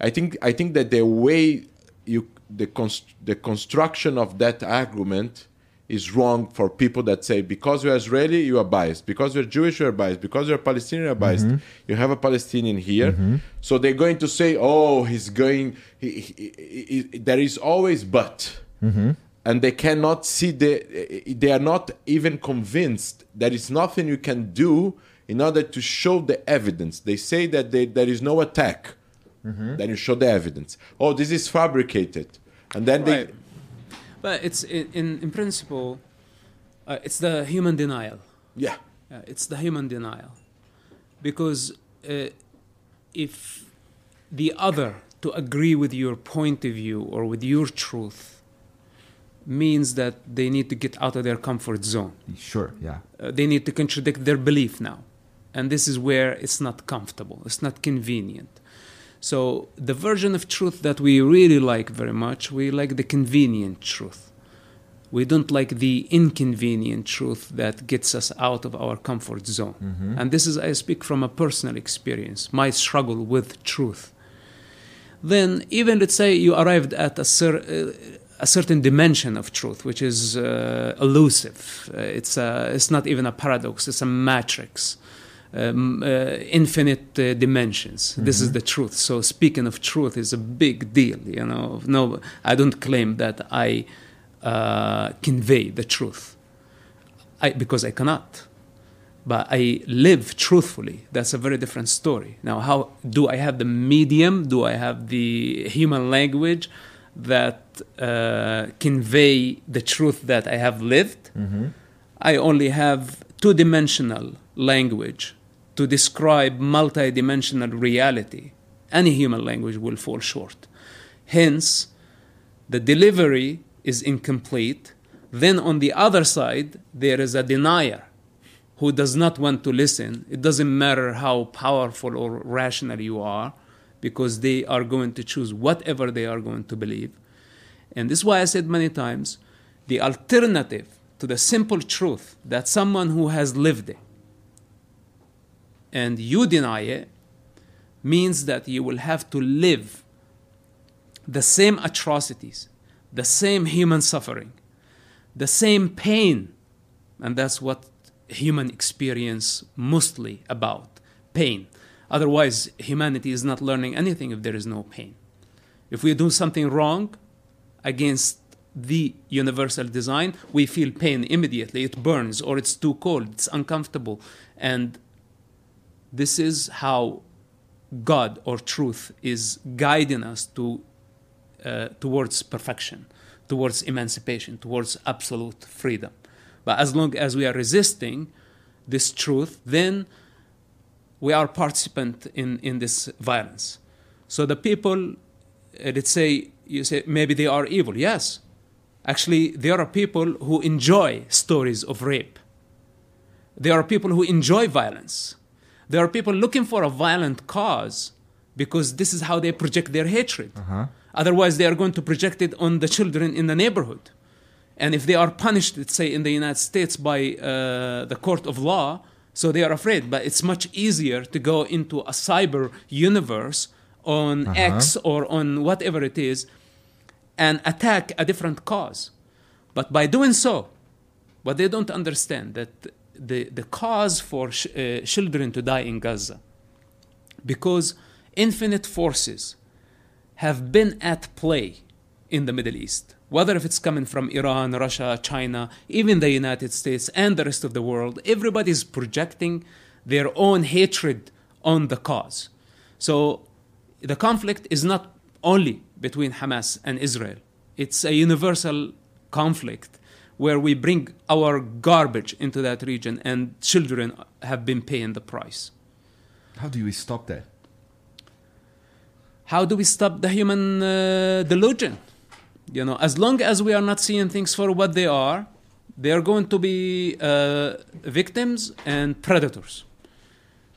I think I think that the way you the const, the construction of that argument is wrong for people that say because you're Israeli you are biased, because you're Jewish you are biased, because you're Palestinian you are biased. Mm-hmm. You have a Palestinian here, mm-hmm. so they're going to say, oh, he's going. He, he, he- he- there is always but, mm-hmm. and they cannot see the. They are not even convinced that it's nothing you can do in order to show the evidence. They say that they, there is no attack. Then you show the evidence. Oh, this is fabricated, and then they. But it's in, in, in principle, uh, it's the human denial. Yeah. Uh, it's the human denial. Because uh, if the other to agree with your point of view or with your truth means that they need to get out of their comfort zone, Sure, yeah. uh, they need to contradict their belief now. And this is where it's not comfortable, it's not convenient. So, the version of truth that we really like very much, we like the convenient truth. We don't like the inconvenient truth that gets us out of our comfort zone. And this is, I speak from a personal experience, my struggle with truth. Then, even let's say you arrived at a, cer- uh, a certain dimension of truth, which is uh, elusive. Uh, it's, a, it's not even a paradox, it's a matrix. Um, uh, infinite uh, dimensions. This is the truth. So speaking of truth is a big deal. You know, no, I don't claim that I uh, convey the truth, I, because I cannot. But I live truthfully. That's a very different story. Now, how do I have the medium? Do I have the human language that uh, convey the truth that I have lived? I only have two-dimensional language to describe multi-dimensional reality. Any human language will fall short. Hence, the delivery is incomplete. Then on the other side, there is a denier who does not want to listen. It doesn't matter how powerful or rational you are, because they are going to choose whatever they are going to believe. And this is why I said many times the alternative to the simple truth that someone who has lived it and you deny it means that you will have to live the same atrocities, the same human suffering, the same pain. And that's what human experience mostly about pain. Otherwise, humanity is not learning anything if there is no pain. If we do something wrong against the universal design, we feel pain immediately. It burns or it's too cold, it's uncomfortable. And this is how God or truth is guiding us to, uh, towards perfection, towards emancipation, towards absolute freedom. But as long as we are resisting this truth, then we are participant in, in this violence. So the people, uh, let's say, you say maybe they are evil. Yes, actually, there are people who enjoy stories of rape. There are people who enjoy violence. There are people looking for a violent cause because this is how they project their hatred. Otherwise, they are going to project it on the children in the neighborhood. And if they are punished, let's say in the United States by uh, the court of law, so they are afraid. But it's much easier to go into a cyber universe on X or on whatever it is and attack a different cause. But by doing so, what they don't understand that the, the cause for sh- uh, children to die in Gaza, because infinite forces have been at play in the Middle East, whether if it's coming from Iran, Russia, China, even the United States and the rest of the world, everybody's projecting their own hatred on the cause. So the conflict is not only between Hamas and Israel, it's a universal conflict where we bring our garbage into that region and children have been paying the price. How do we stop that? How do we stop the human uh, delusion? You know, as long as we are not seeing things for what they are, they are going to be uh, victims and predators.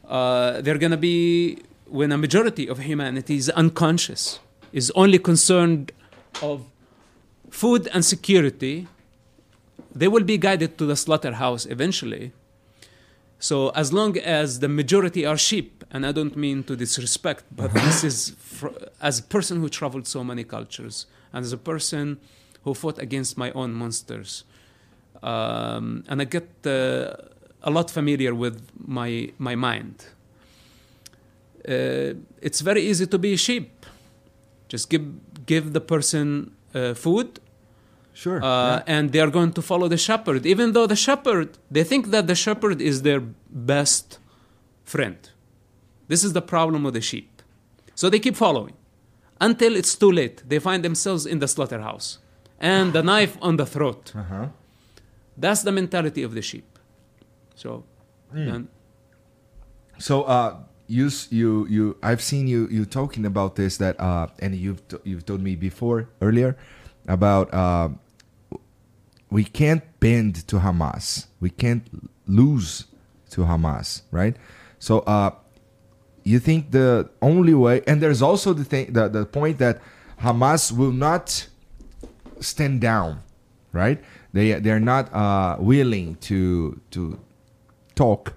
Uh, they're going to be when a majority of humanity is unconscious, is only concerned of food and security, they will be guided to the slaughterhouse eventually. So as long as the majority are sheep, and I don't mean to disrespect, but this is fr- as a person who traveled so many cultures, and as a person who fought against my own monsters, um, and I get uh, a lot familiar with my my mind. Uh, it's very easy to be a sheep. Just give give the person uh, food, Sure. uh, and they are going to follow the shepherd, even though the shepherd they think that the shepherd is their best friend. This is the problem with the sheep. So they keep following until it's too late. They find themselves in the slaughterhouse and the knife on the throat. Uh-huh. That's the mentality of the sheep. So, and So uh, you you you I've seen you you talking about this that uh, and you've t- you've told me before earlier about uh, we can't bend to Hamas. We can't lose to Hamas, right? So uh, you think the only way and there's also the thing the, the point that Hamas will not stand down, right? They they're not uh, willing to to talk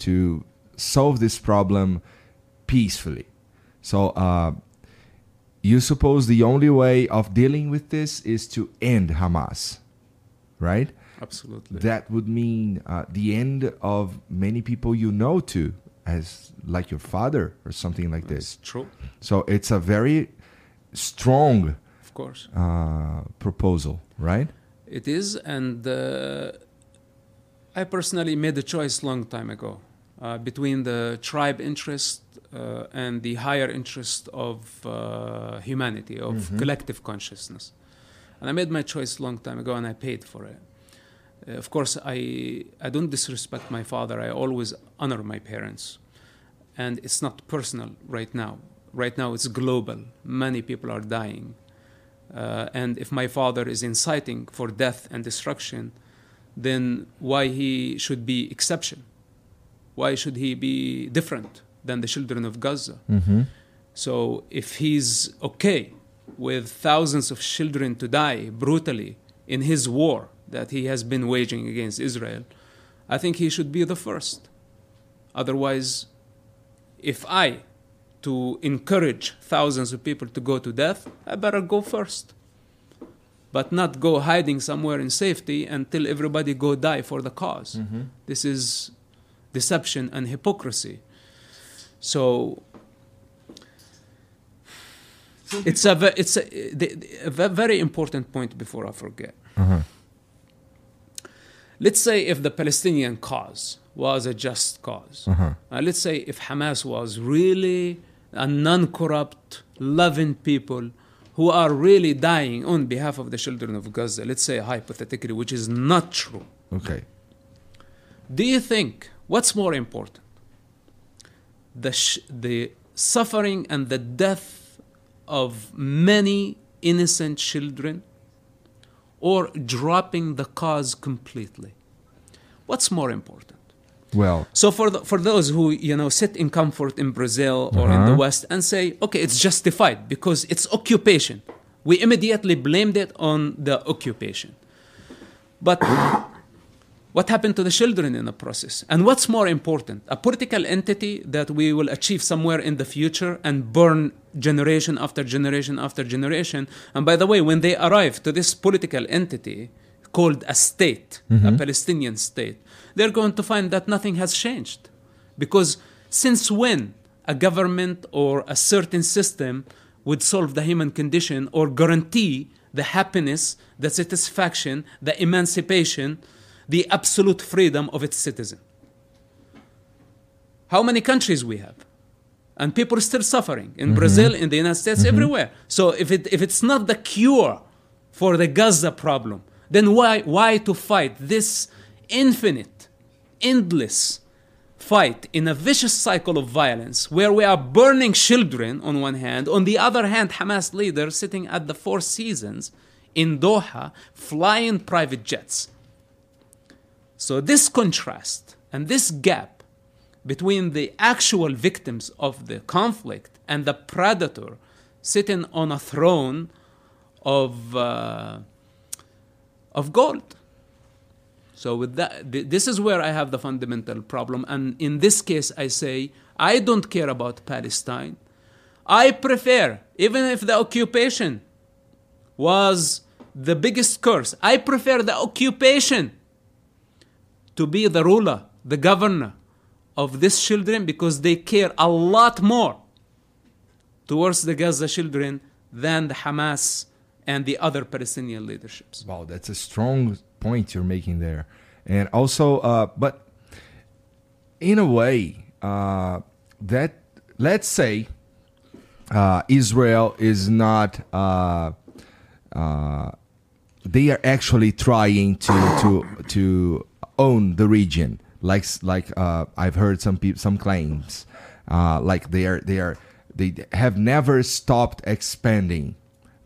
to solve this problem peacefully. So uh, you suppose the only way of dealing with this is to end Hamas, right? absolutely. That would mean uh, the end of many people you know too, as like your father or something like It's this. true, So it's a very strong of course. uh, proposal, right? It is, and uh, I personally made a choice long time ago uh, between the tribe interest uh, and the higher interest of uh, humanity, of collective consciousness. And I made my choice a long time ago, and I paid for it. Uh, of course, I I don't disrespect my father. I always honor my parents, and it's not personal right now. Right now, it's global. Many people are dying. Uh, and if my father is inciting for death and destruction, then why he should be exception? Why should he be different than the children of Gaza? Mm-hmm. So if he's okay with thousands of children to die brutally in his war that he has been waging against Israel, I think he should be the first. Otherwise, if I to encourage thousands of people to go to death, I better go first. But not go hiding somewhere in safety until everybody go die for the because mm-hmm. This is deception and hypocrisy. So it's a it's a, a very important point before I forget. Let's say if the Palestinian cause was a just because Uh, let's say if Hamas was really a non-corrupt, loving people who are really dying on behalf of the children of Gaza. Let's say hypothetically, which is not true. Okay. Do you think what's more important? The, sh- the suffering and the death of many innocent children or dropping the cause completely? What's more important? Well, So for the, for those who you know sit in comfort in Brazil or in the uh-huh. West and say, okay, it's justified because it's occupation. We immediately blamed it on the occupation. But what happened to the children in the process? And what's more important, a political entity that we will achieve somewhere in the future and burn generation after generation after generation. And by the way, when they arrive to this political entity called a state, a mm-hmm. Palestinian state, they're going to find that nothing has changed. Because since when a government or a certain system would solve the human condition or guarantee the happiness, the satisfaction, the emancipation, the absolute freedom of its citizen? How many countries we have? And people are still suffering in mm-hmm. Brazil, in the United States, mm-hmm. everywhere. So if, it, if it's not the cure for the Gaza problem, then why, why to fight this infinite, endless fight in a vicious cycle of violence where we are burning children on one hand, on the other hand, Hamas leaders sitting at the Four Seasons in Doha flying private jets. So this contrast and this gap between the actual victims of the conflict and the predator sitting on a throne of uh, of gold. So with that, th- this is where I have the fundamental problem, and in this case, I say I don't care about Palestine. I prefer, even if the occupation was the biggest curse, I prefer the occupation to be the ruler, the governor of these children because they care a lot more towards the Gaza children than the Hamas and the other Palestinian leaderships. Wow, that's a strong point you're making there. And also, uh, but in a way, uh, that let's say uh, Israel is not. Uh, uh, they are actually trying to to to own the region, like like uh, I've heard some people some claims, uh, like they are they are they have never stopped expanding.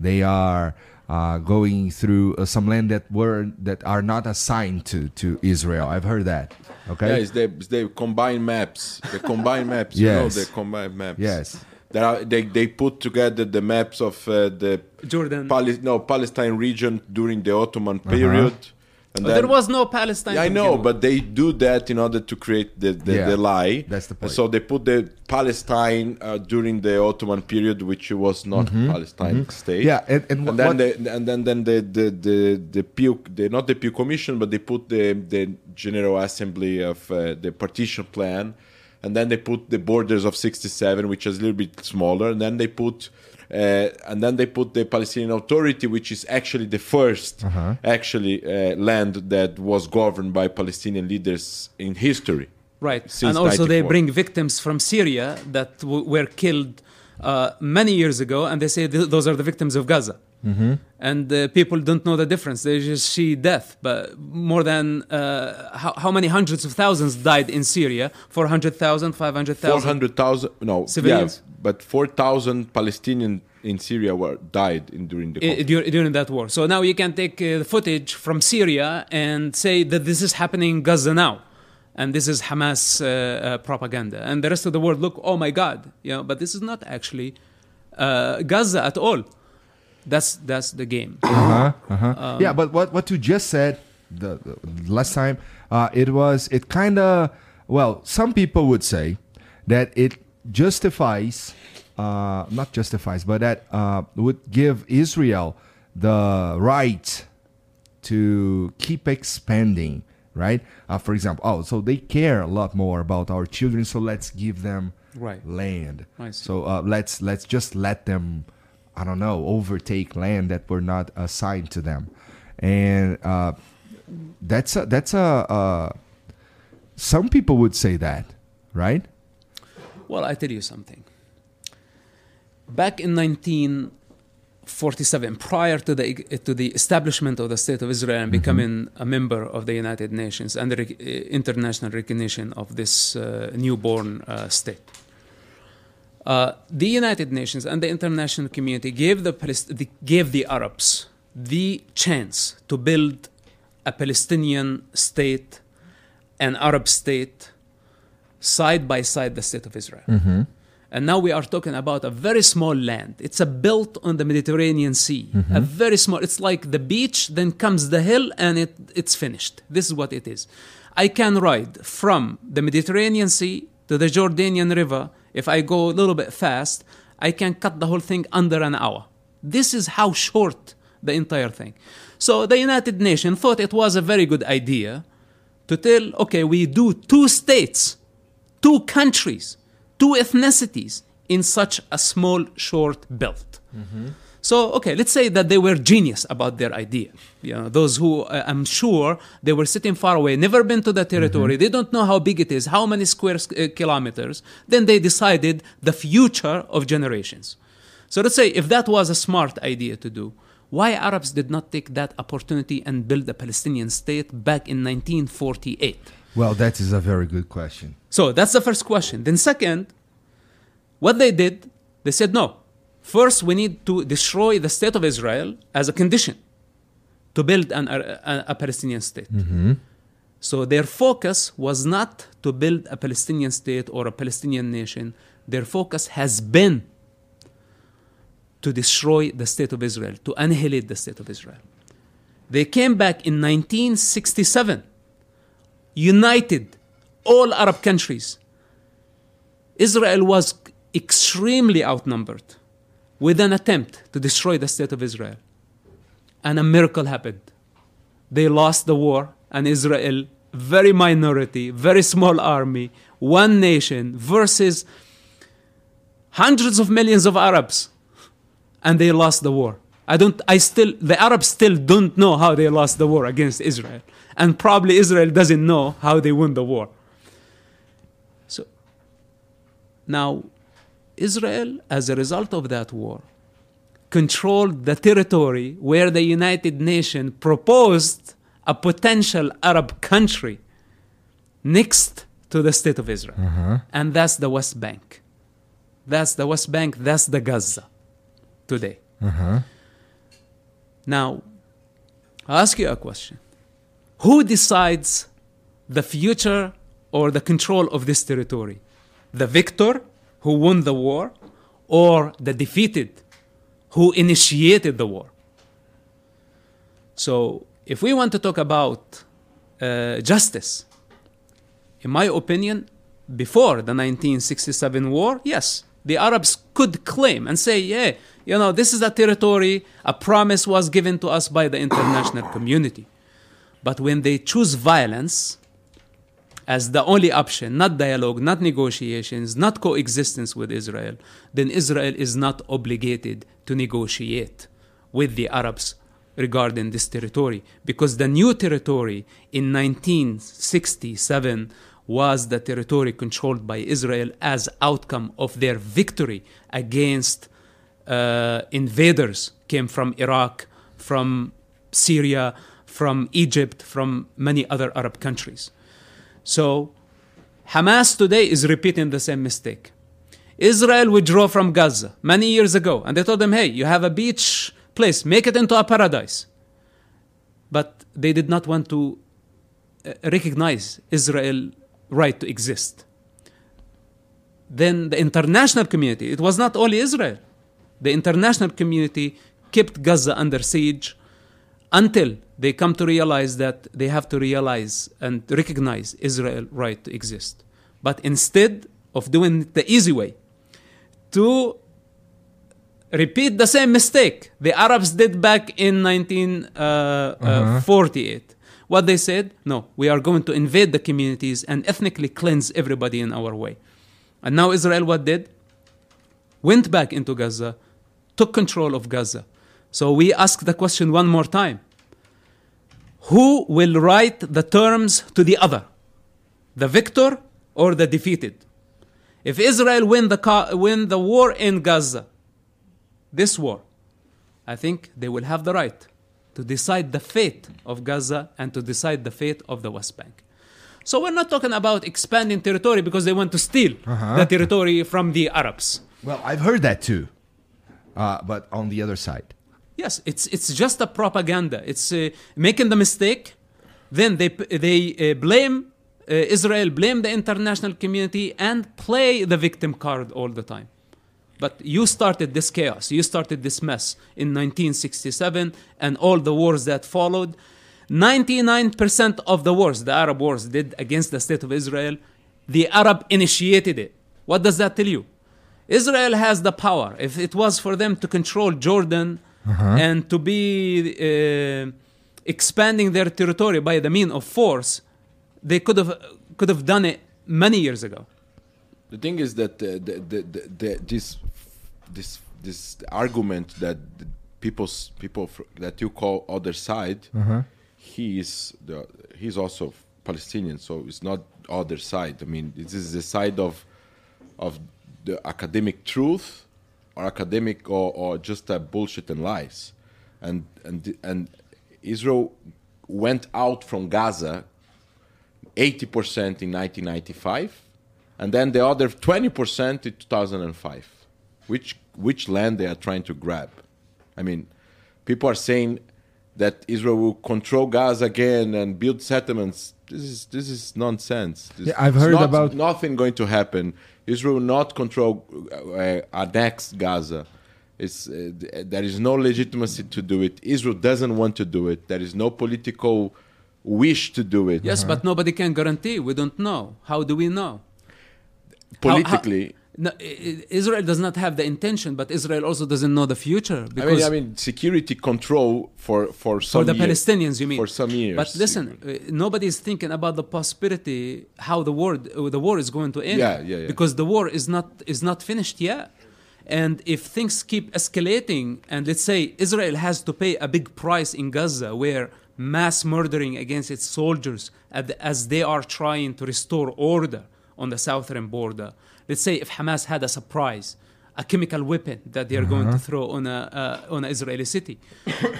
They are uh, going through uh, some land that were that are not assigned to to Israel. I've heard that. Okay. Yeah, it's the, it's the combined maps. The combined maps. You know, Yes. the combined maps. Yes. There are, they, they put together the maps of uh, the Jordan. Pali- no, Palestine region during the Ottoman period. And But there was no Palestine. Yeah, I know, but they do that in order to create the, the, Yeah, the lie. that's the point. So they put the Palestine uh, during the Ottoman period, which was not Palestine state. Mm-hmm. Yeah, and- and and what- then the, and then then the the the, the Peel, the not the Peel Commission, but they put the the General Assembly of uh, the partition plan, and then they put the borders of '67, which is a little bit smaller, and then they put. Uh, and then they put the Palestinian Authority, which is actually the 1st Uh-huh. actually uh, land that was governed by Palestinian leaders in history. Right. Since and also, they bring victims from Syria that w- were killed uh, many years ago, and they say th- those are the victims of Gaza. Mm-hmm. And uh, people don't know the difference. They just see death. But more than uh, how, how many hundreds of thousands died in Syria? 400,000, 500,000? 400,000 no Civilians? yeah, but 4,000 Palestinian in Syria were died in during the i- during that war. So now you can take uh, the footage from Syria and say that this is happening in Gaza now. And this is Hamas uh, uh, propaganda. And the rest of the world look, oh my God. You know, but this is not actually uh, Gaza at all. That's, that's the game. Uh-huh, uh-huh. yeah, but what what you just said the, the last time, uh, it was it kind of well, some people would say that it justifies, uh, not justifies, but that uh, would give Israel the right to keep expanding, right? Uh, for example, oh, so they care a lot more about our children, so let's give them Right. land. I see. So uh, let's let's just let them, I don't know, overtake land that were not assigned to them, and uh, that's a, that's a uh, some people would say that, right? Well, I tell you something. Back in 1947, prior to the to the establishment of the State of Israel and becoming a member of the United Nations and the international recognition of this uh, newborn uh, state, uh, the United Nations and the international community gave the, Palest- the gave the Arabs the chance to build a Palestinian state, an Arab state, side by side the state of Israel. And now we are talking about a very small land. It's a built on the Mediterranean Sea. A very small. It's like the beach, then comes the hill, and it, it's finished. This is what it is. I can ride from the Mediterranean Sea to the Jordanian River. If I go a little bit fast, I can cut the whole thing under an hour. This is how short the entire thing. So the United Nations thought it was a very good idea to tell, okay, we do two states, two countries, two ethnicities in such a small, short belt. Mm-hmm. So, okay, let's say that they were genius about their idea. You know, those who uh, I'm sure they were sitting far away, never been to the territory, they don't know how big it is, how many square uh, kilometers. Then they decided the future of generations. So let's say if that was a smart idea to do, why Arabs did not take that opportunity and build a Palestinian state back in 1948? Well, that is a very good question. So that's the first question. Then, second, what they did, they said, no, first we need to destroy the state of Israel as a condition to build an, a, a Palestinian state. Mm-hmm. So their focus was not to build a Palestinian state or a Palestinian nation. Their focus has been to destroy the state of Israel, to annihilate the state of Israel. They came back in 1967 united all Arab countries. Israel was extremely outnumbered with an attempt to destroy the state of Israel. And a miracle happened. They lost the war, and Israel very minority, very small army, one nation versus hundreds of millions of Arabs, and they lost the war. I don't. I still. The Arabs still don't know how they lost the war against Israel, and probably Israel doesn't know how they won the war. So now, Israel, as a result of that war, controlled the territory where the United Nations proposed a potential Arab country next to the state of Israel, mm-hmm. and that's the West Bank. That's the West Bank. That's the Gaza today. Mm-hmm. Now, I'll ask you a question. Who decides the future or the control of this territory? The victor who won the war or the defeated who initiated the war? So, if we want to talk about uh, justice, in my opinion, before the 1967 war, yes, the Arabs could claim and say, yeah, you know, this is a territory, a promise was given to us by the international community. But when they choose violence as the only option, not dialogue, not negotiations, not coexistence with Israel, then Israel is not obligated to negotiate with the Arabs regarding this territory because the new territory in 1967 was the territory controlled by Israel as outcome of their victory against uh, invaders came from Iraq, from Syria, from Egypt, from many other Arab countries. So Hamas today is repeating the same mistake. Israel withdrew from Gaza many years ago, and they told them, hey, you have a beach place, make it into a paradise. But they did not want to uh, recognize Israel right to exist. Then the international community, it was not only Israel, the international community kept Gaza under siege until they come to realize that they have to realize and recognize Israel's right to exist. But instead of doing it the easy way, to repeat the same mistake the Arabs did back in 1948. Uh, uh, uh-huh. What they said, no, we are going to invade the communities and ethnically cleanse everybody in our way. And now Israel what did? Went back into Gaza, took control of Gaza. So we ask the question one more time. Who will write the terms to the other? The victor or the defeated? If Israel win the, win the war in Gaza, this war, I think they will have the right to decide the fate of Gaza and to decide the fate of the West Bank. So we're not talking about expanding territory because they want to steal the territory from the Arabs. Well, I've heard that too. Uh, but on the other side. Yes, it's it's just a propaganda. It's uh, making the mistake, then they they uh, blame uh, Israel, blame the international community, and play the victim card all the time. But you started this chaos. You started this mess in 1967 and all the wars that followed. 99% of the wars, the Arab wars, did against the state of Israel, the Arab initiated it. What does that tell you? Israel has the power. If it was for them to control Jordan and to be uh, expanding their territory by the mean of force, they could have could have done it many years ago. The thing is that uh, the, the, the, the, this this this argument that the people's people fr- that you call other side, he is the he's also Palestinian, so it's not other side. I mean, this is the side of of the academic truth, or academic, or, or just a bullshit and lies, and and and Israel went out from Gaza 80% in 1995 and then the other 20% in 2005 which which land they are trying to grab? I mean people are saying that israel will control gaza again and build settlements. This is this is nonsense. This- Yeah, I've heard not- about- nothing going to happen israel will not control uh, annex gaza it's, uh, there is no legitimacy to do it israel doesn't want to do it there is no political wish to do it Yes, but nobody can guarantee. We don't know. How do we know? How- how- politically No, Israel does not have the intention, but Israel also doesn't know the future I because mean, I mean, security control for for some for the years- Palestinians, you mean? for some years. But listen, uh, nobody is thinking about the possibility how the war uh, the war is going to end. Yeah, yeah, yeah. Because the war is not is not finished yet. And if things keep escalating, and let's say Israel has to pay a big price in Gaza, where mass murdering against its soldiers as they are trying to restore order on the southern border. Let's say if Hamas had a surprise, a chemical weapon that they are going to throw on a uh, on an Israeli city.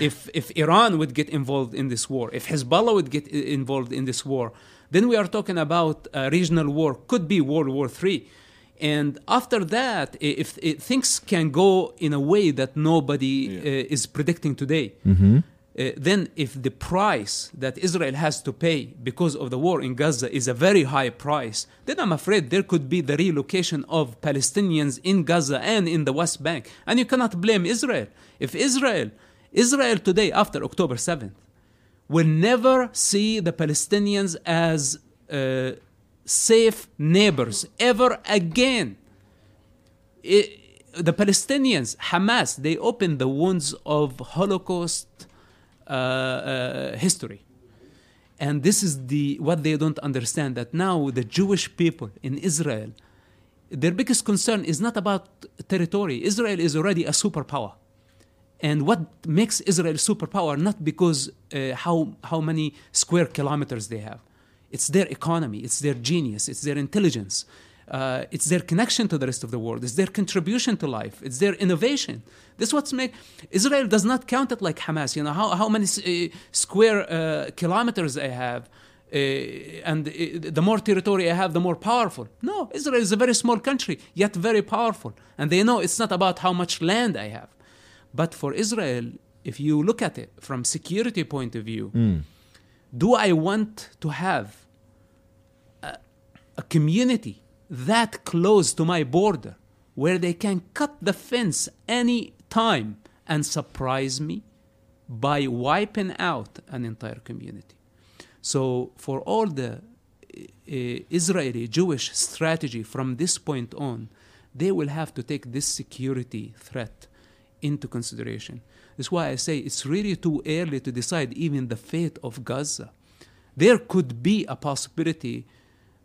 if if Iran would get involved in this war, if Hezbollah would get involved in this war, then we are talking about a regional war. Could be World War Three. And after that, if, if things can go in a way that nobody uh, is predicting today, uh, then if the price that Israel has to pay because of the war in Gaza is a very high price, then I'm afraid there could be the relocation of Palestinians in Gaza and in the West Bank. And you cannot blame Israel. If Israel, Israel today, after October 7th, will never see the Palestinians as uh, safe neighbors ever again. I- the Palestinians, Hamas, they opened the wounds of Holocaust history. And this is the what they don't understand that now the Jewish people in Israel, their biggest concern is not about territory. Israel is already a superpower. And what makes Israel superpower not because uh, how how many square kilometers they have. It's their economy, it's their genius, it's their intelligence, uh, it's their connection to the rest of the world, it's their contribution to life, it's their innovation. This what's make Israel does not count it like Hamas. You know how how many uh, square uh, kilometers I have. Uh, and the more territory I have, the more powerful. No, Israel is a very small country, yet very powerful. And they know it's not about how much land I have. But for Israel, if you look at it from security point of view, do I want to have a, a community that close to my border where they can cut the fence any time and surprise me by wiping out an entire community? So for all the uh, Israeli Jewish strategy from this point on, they will have to take this security threat into consideration. That's why I say it's really too early to decide even the fate of Gaza. There could be a possibility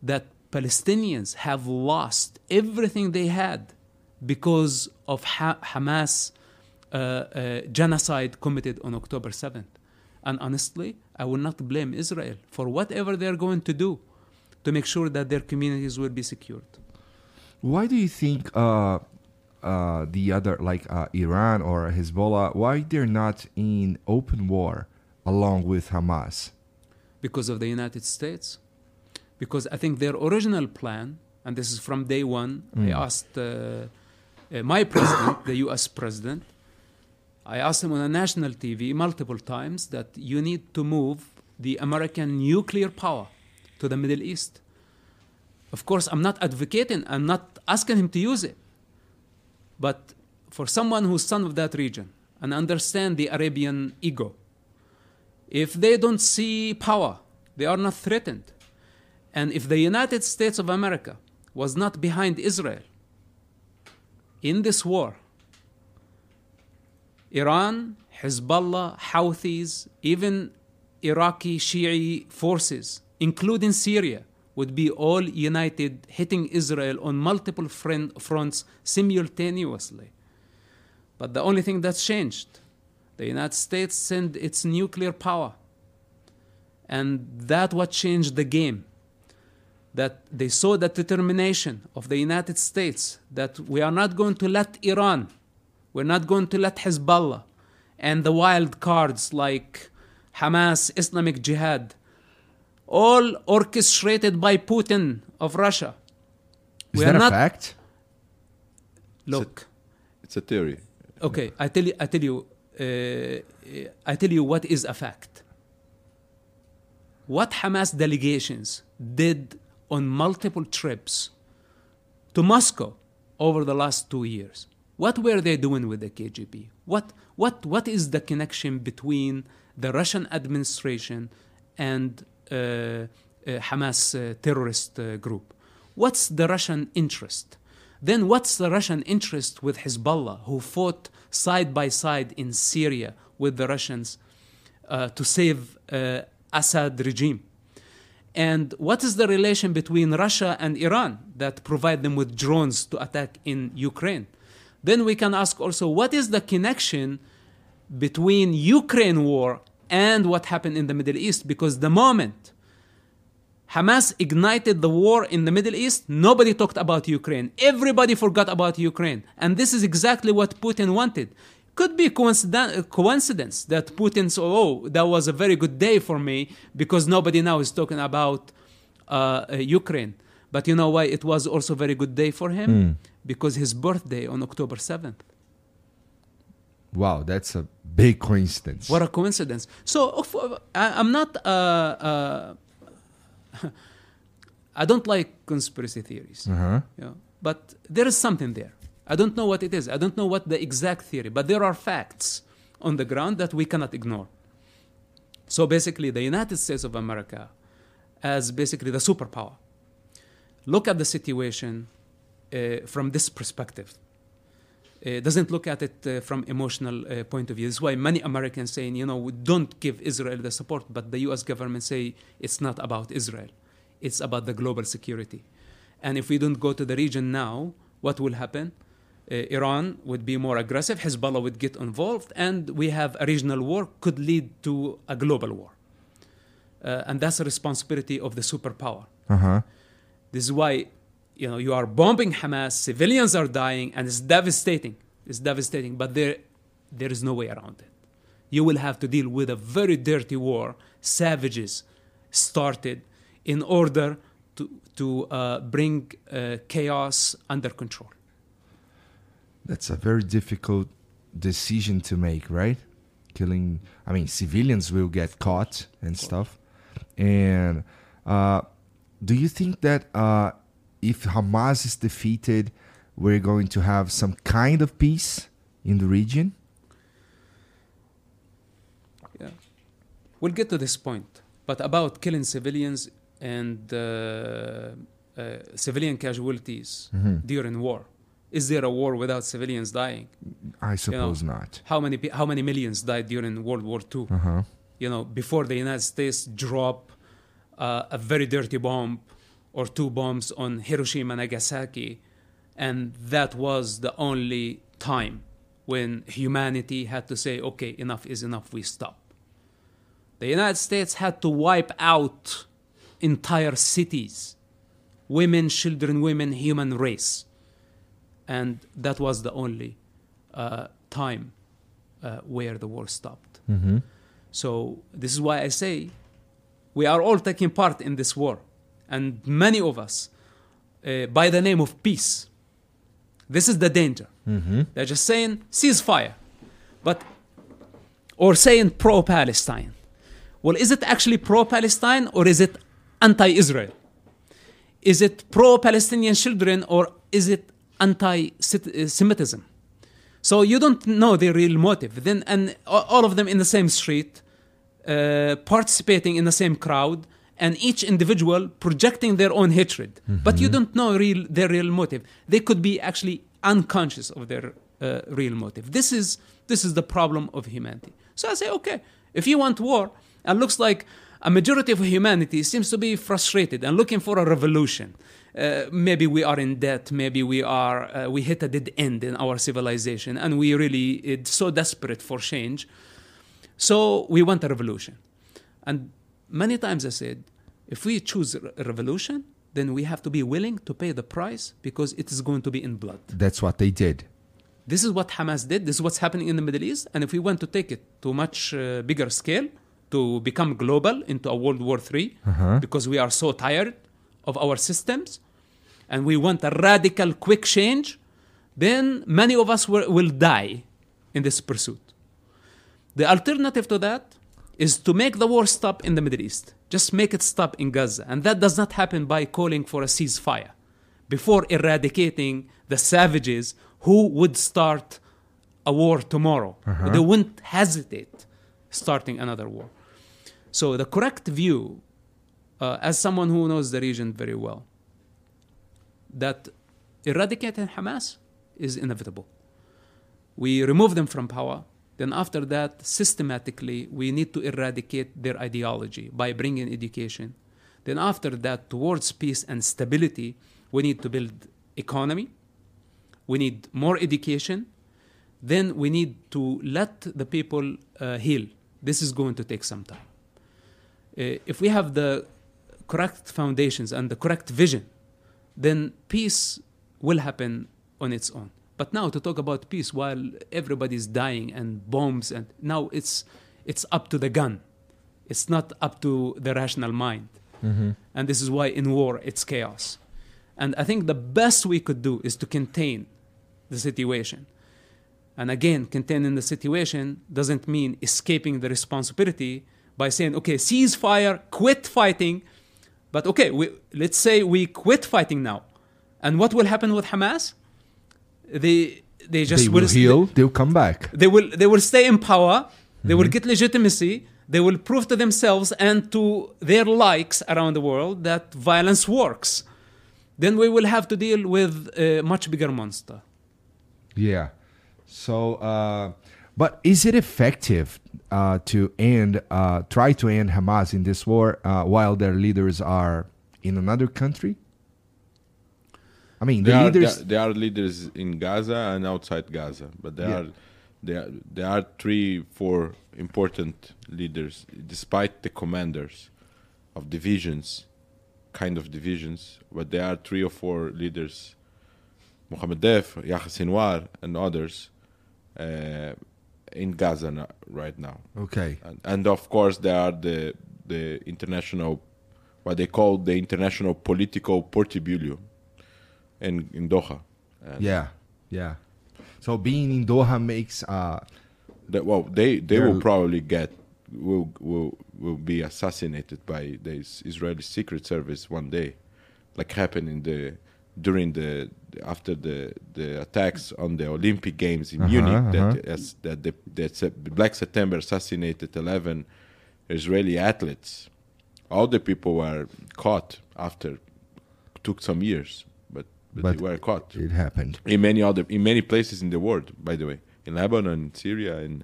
that Palestinians have lost everything they had because of ha- Hamas uh, uh, genocide committed on October 7th. And honestly, I will not blame Israel for whatever they're going to do to make sure that their communities will be secured. Why do you think uh, uh, the other, like uh, Iran or Hezbollah, why they're not in open war along with Hamas? because of the United States. Because I think their original plan, and this is from day one, I asked uh, my president, the US president, I asked him on a national TV multiple times that you need to move the American nuclear power to the Middle East. Of course, I'm not advocating, I'm not asking him to use it. But for someone who's son of that region and understand the Arabian ego, if they don't see power, they are not threatened. And if the United States of America was not behind Israel in this war, Iran, Hezbollah, Houthis, even Iraqi Shi'i forces, including Syria, would be all united, hitting Israel on multiple fronts simultaneously. But the only thing that's changed, the United States sent its nuclear power. And that what changed the game. That they saw the determination of the United States that we are not going to let Iran, we're not going to let Hezbollah and the wild cards like Hamas, Islamic Jihad, all orchestrated by Putin of Russia. Is We that are a not- fact? Look, It's a theory. okay, I tell you, I tell you, uh, I tell you what is a fact. What Hamas delegations did on multiple trips to Moscow over the last two years. What were they doing with the KGB? What, what, what is the connection between the Russian administration and uh, uh, Hamas uh, terrorist uh, group? What's the Russian interest? then what's the Russian interest with Hezbollah, who fought side by side in Syria with the Russians uh, to save uh, Assad regime? And what is the relation between Russia and Iran that provide them with drones to attack in Ukraine? Then we can ask also what is the connection between Ukraine war and what happened in the Middle East? Because the moment Hamas ignited the war in the Middle East, nobody talked about Ukraine. Everybody forgot about Ukraine. And this is exactly what Putin wanted. Could be coincidence, coincidence that Putin oh, that was a very good day for me because nobody now is talking about uh, uh, Ukraine. But you know why it was also a very good day for him? Because his birthday on October 7th. Wow, that's a big coincidence. What a coincidence. So I- I'm not. Uh, uh, (laughs) I don't like conspiracy theories. Uh-huh. you know, but there is something there. I don't know what it is. I don't know what the exact theory, but there are facts on the ground that we cannot ignore. So basically, the United States of America, as basically the superpower, look at the situation uh, from this perspective. Uh, doesn't look at it uh, from emotional uh, point of view. This is why many Americans saying, you know, we don't give Israel the support, but the U.S. government say it's not about Israel, it's about the global security. And if we don't go to the region now, what will happen? Uh, Iran would be more aggressive, Hezbollah would get involved, and we have a regional war could lead to a global war. Uh, and that's a responsibility of the superpower. Uh-huh. This is why you know you are bombing Hamas, civilians are dying, and it's devastating. It's devastating, but there there is no way around it. You will have to deal with a very dirty war, savages started in order to to uh, bring uh, chaos under control. That's a very difficult decision to make, right? Killing, I mean, civilians will get caught and stuff. And uh, do you think that uh, if Hamas is defeated, we're going to have some kind of peace in the region? Yeah. We'll get to this point. But about killing civilians and uh, uh, civilian casualties during war, is there a war without civilians dying? I suppose not. How many how many millions died during World War II? Uh-huh. You know, before the United States drop uh, a very dirty bomb or two bombs on Hiroshima and Nagasaki, and that was the only time when humanity had to say, "Okay, enough is enough. We stop." The United States had to wipe out entire cities, women, children, women, human race, and that was the only uh, time uh, where the war stopped. So this is why I say we are all taking part in this war, and many of us, uh, by the name of peace. This is the danger. They're just saying ceasefire, but or saying pro-Palestine. Well, is it actually pro-Palestine or is it anti-Israel? Is it pro-Palestinian children or is it anti-Semitism? So you don't know the real motive. Then and all of them in the same street, uh, participating in the same crowd, and each individual projecting their own hatred. But you don't know real their real motive. They could be actually unconscious of their uh, real motive. This is this is the problem of humanity. So I say, okay, if you want war, and looks like a majority of humanity seems to be frustrated and looking for a revolution. Uh, maybe we are in debt. Maybe we are uh, we hit a dead end in our civilization, and we really it's so desperate for change. So we want a revolution. And many times I said, if we choose a revolution, then we have to be willing to pay the price because it is going to be in blood. That's what they did. This is what Hamas did. This is what's happening in the Middle East. And if we want to take it to a much uh, bigger scale, to become global into a World War III, because we are so tired of our systems and we want a radical, quick change, then many of us will, will die in this pursuit. The alternative to that is to make the war stop in the Middle East. Just make it stop in Gaza. And that does not happen by calling for a ceasefire before eradicating the savages who would start a war tomorrow. Uh-huh. They wouldn't hesitate starting another war. So the correct view, uh, as someone who knows the region very well, that eradicating Hamas is inevitable. We remove them from power. Then, after that, systematically, we need to eradicate their ideology by bringing education. Then, after that, towards peace and stability, we need to build economy. We need more education. Then, we need to let the people uh, heal. This is going to take some time. Uh, if we have the correct foundations and the correct vision, then peace will happen on its own. But now to talk about peace while everybody's dying and bombs and now it's it's up to the gun. It's not up to the rational mind. Mm-hmm. And this is why in war it's chaos. And I think the best we could do is to contain the situation. And again, containing the situation doesn't mean escaping the responsibility by saying, okay, ceasefire, quit fighting. But okay, we, let's say we quit fighting now. And what will happen with Hamas? They, they just they will heal. They'll come back. they will they will stay in power they Mm-hmm. will get legitimacy they will prove to themselves and to their likes around the world that violence works then we will have to deal with a much bigger monster Yeah. So, uh, but is it effective uh, to end, uh, try to end Hamas in this war uh, while their leaders are in another country? I mean, the There are, leaders. there, there are leaders in Gaza and outside Gaza, but there Yeah. are there there are three, four important leaders, despite the commanders of divisions, kind of divisions. But there are three or four leaders, Mohammed Deif, Yahya Sinwar, and others, uh, in Gaza right now. okay. and, and of course there are the the international what they call the international political portibulio in in Doha. And Yeah. Yeah. So being in Doha makes. Uh, that, well, they they will probably get will will will be assassinated by the Israeli secret service one day, like happened in the during the after the the attacks on the Olympic Games in Uh-huh, Munich uh-huh. that as, that the, that Black September assassinated eleven Israeli athletes. All the people were caught after took some years, but but, But they were caught it happened. in many other in many places in the world. By the way, in Lebanon, in Syria, and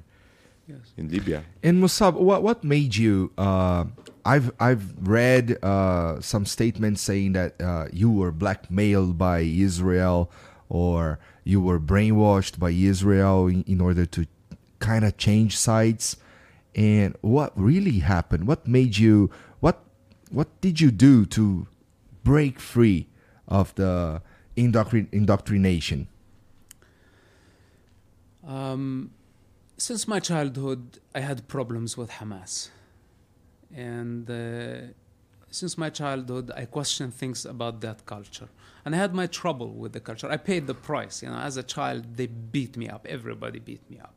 Yes. in Libya. And Mosab, what what made you? Uh, I've I've read uh, some statements saying that uh, you were blackmailed by Israel, or you were brainwashed by Israel in, in order to kind of change sides. And what really happened? What made you? What what did you do to break free of the indoctrin- indoctrination? Um, since my childhood, I had problems with Hamas. And uh, since my childhood, I questioned things about that culture. And I had my trouble with the culture. I paid the price. You know, as a child, they beat me up. Everybody beat me up.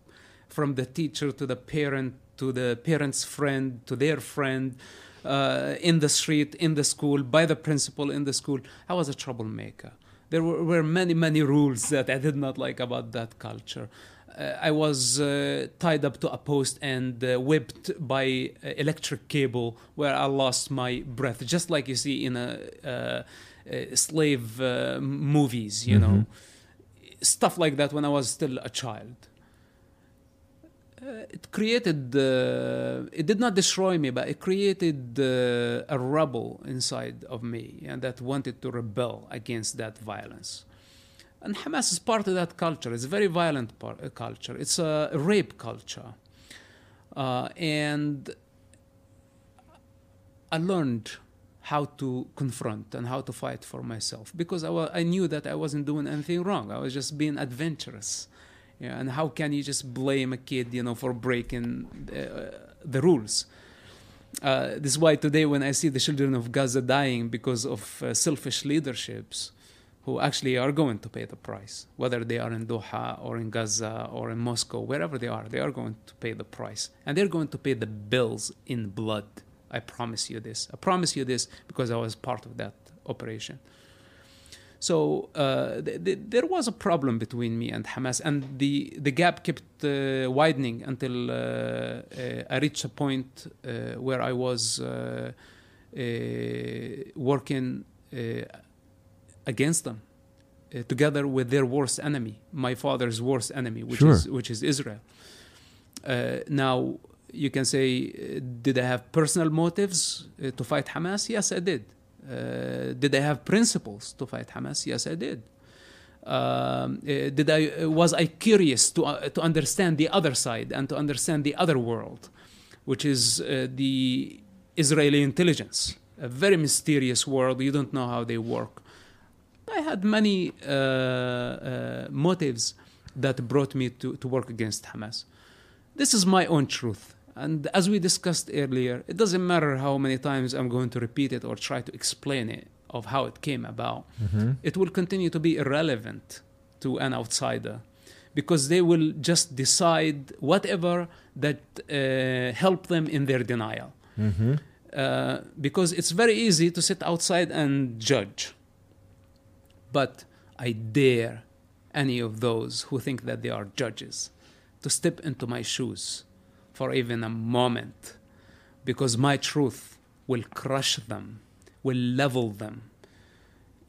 From the teacher to the parent to the parent's friend to their friend, uh, in the street, in the school, by the principal in the school. I was a troublemaker. There were, were many, many rules that I did not like about that culture. Uh, I was uh, tied up to a post and uh, whipped by electric cable where I lost my breath, just like you see in a, slave movies, you know. Stuff like that when I was still a child. Uh, it created, uh, it did not destroy me, but it created uh, a rebel inside of me and that wanted to rebel against that violence. And Hamas is part of that culture. It's a very violent par- uh, culture. It's a rape culture. Uh, and I learned how to confront and how to fight for myself because I, I knew that I wasn't doing anything wrong. I was just being adventurous. Yeah, and how can you just blame a kid, you know, for breaking uh, the rules? Uh, this is why today, when I see the children of Gaza dying because of uh, selfish leaderships, who actually are going to pay the price, whether they are in Doha or in Gaza or in Moscow, wherever they are, they are going to pay the price. And they're going to pay the bills in blood. I promise you this. I promise you this because I was part of that operation. So uh, th- th- there was a problem between me and Hamas, and the, the gap kept uh, widening until uh, uh, I reached a point uh, where I was uh, working against them uh, together with their worst enemy, my father's worst enemy, which Sure. is which is Israel. Uh, now you can say, uh, did I have personal motives uh, to fight Hamas? Yes, I did. Uh, did I have principles to fight Hamas? Yes, I did. Um, uh, did I uh, was I curious to uh, to understand the other side and to understand the other world, which is uh, the Israeli intelligence, a very mysterious world. You don't know how they work. I had many uh, uh, motives that brought me to, to work against Hamas. This is my own truth. And as we discussed earlier, it doesn't matter how many times I'm going to repeat it or try to explain it of how it came about. It will continue to be irrelevant to an outsider because they will just decide whatever that uh, help them in their denial. Uh, because it's very easy to sit outside and judge. But I dare any of those who think that they are judges to step into my shoes for even a moment because my truth will crush them, will level them.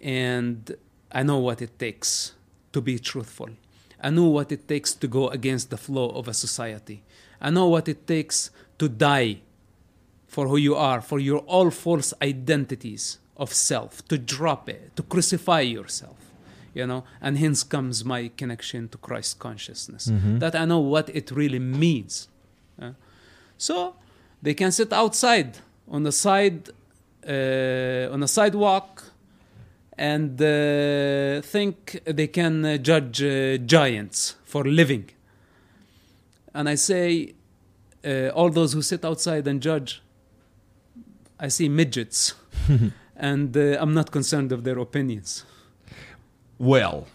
And I know what it takes to be truthful. I know what it takes to go against the flow of a society. I know what it takes to die for who you are, for your all false identities of self, to drop it, to crucify yourself, you know, and hence comes my connection to Christ consciousness. That I know what it really means. uh. So they can sit outside on the side, uh, on a sidewalk, and uh, think they can uh, judge uh, giants for living. And I say, uh, all those who sit outside and judge, I see midgets, (laughs) and uh, I'm not concerned of their opinions. Well,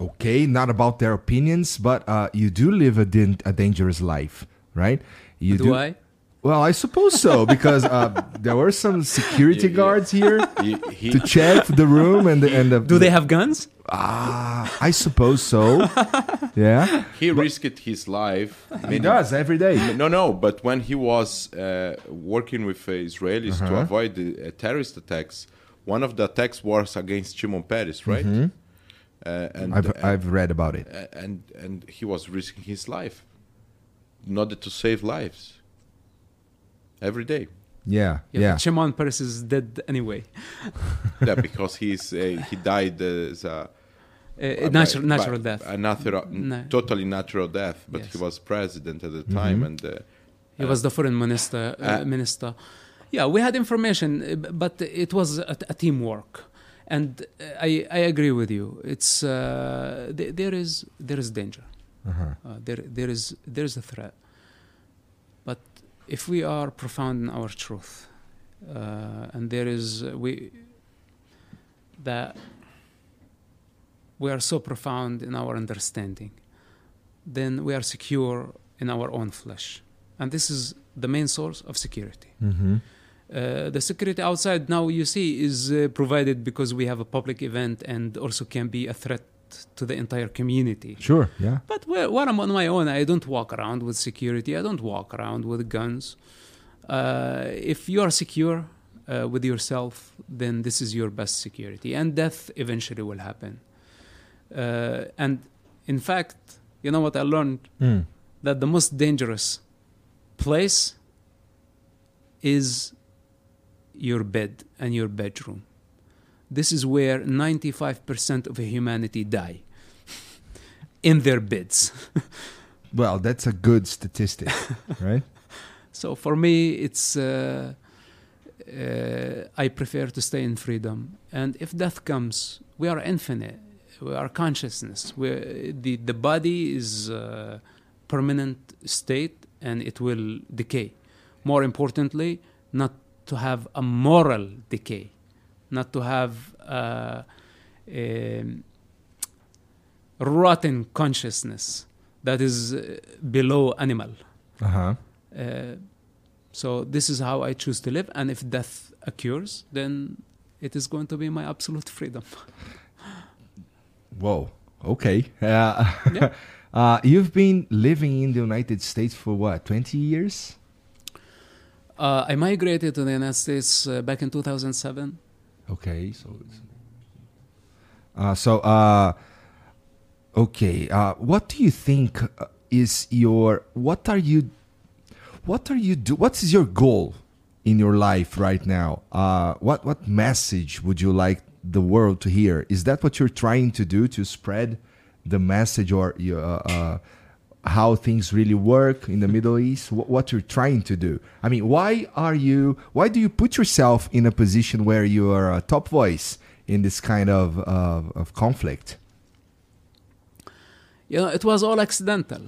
okay, not about their opinions, but uh, you do live a, din- a dangerous life, right? You Do I? Well, I suppose so (laughs) because uh, there were some security guards here He, he, to check the room and the, and the, Do they have guns? Ah, I suppose so. (laughs) yeah, he risked his life. he many- does every day. No, no, but when he was uh, working with uh, Israelis Uh-huh. to avoid the uh, terrorist attacks, one of the attacks was against Shimon Peres, right? Uh, and, Mm-hmm. I've and, I've read about it. and and he was risking his life in order to save lives every day. Yeah, Yeah, yeah. but Shimon Peres is dead anyway. (laughs) yeah, because he's uh, he died as a Uh, natural, by- natural by death. a natural, No. totally natural death. But he was president at the Mm-hmm. time, and uh, He was the foreign minister. Uh, Uh, minister. Yeah, we had information, uh, but it was a, a teamwork, and uh, I, I agree with you. It's uh, th- there is there is danger. Uh-huh. Uh, there there is there is a threat. If we are profound in our truth, uh, and there is we that we are so profound in our understanding, then we are secure in our own flesh, and this is the main source of security. Mm-hmm. Uh, the security outside now you see is uh, provided because we have a public event and also can be a threat to the entire community. Sure. Yeah. But whe- when I'm on my own, I don't walk around with security. I don't walk around with guns. Uh, if you are secure uh, with yourself, then this is your best security, and death eventually will happen. Uh, and in fact, you know what I learned Mm. that the most dangerous place is your bed and your bedroom. This is where 95% of humanity die in their beds. (laughs) Well, that's a good statistic, right? (laughs) So for me, it's uh, uh, I prefer to stay in freedom. And if death comes, we are infinite. We are consciousness. we the the body is a permanent state, and it will decay. More importantly, not to have a moral decay, not to have uh, a rotten consciousness that is uh, below animal. Uh-huh. Uh, so this is how I choose to live, and if death occurs, then it is going to be my absolute freedom. Whoa. Okay. Uh, (laughs) Yeah. (laughs) uh, you've been living in the United States for what, 20 years? Uh, I migrated to the United States uh, back in 2007. Okay, so Uh, so, uh, okay, uh, what do you think uh, is your what are you what are you do what is your goal in your life right now? Uh, what what message would you like the world to hear? Is that what you're trying to do to spread the message or you, uh, uh, how things really work in the Middle East? What, you're trying to do? I mean, why are you? Why do you put yourself in a position where you are a top voice in this kind of of, of conflict? You know, it was all accidental.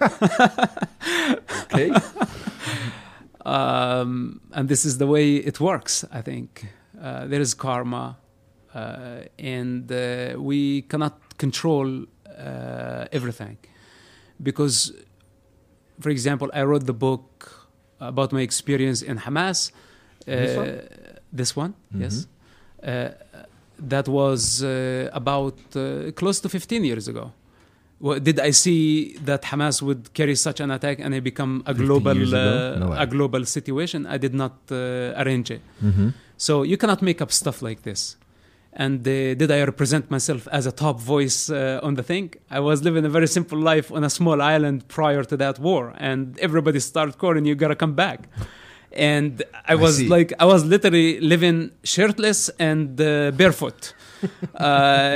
(laughs) Okay. (laughs) um, and this is the way it works. I think uh, there is karma, uh, and uh, we cannot control uh, everything because, for example, I wrote the book about my experience in Hamas. This one? Uh, This one, yes. Uh, that was uh, about uh, close to 15 years ago. Well, did I see that Hamas would carry such an attack and it become a global uh, No a global situation? I did not uh, arrange it. mm-hmm. So you cannot make up stuff like this. And uh, did I represent myself as a top voice uh, on the thing? I was living a very simple life on a small island prior to that war, and everybody started calling, "You gotta come back." And I I was see. like, I was literally living shirtless and uh, barefoot. (laughs) uh,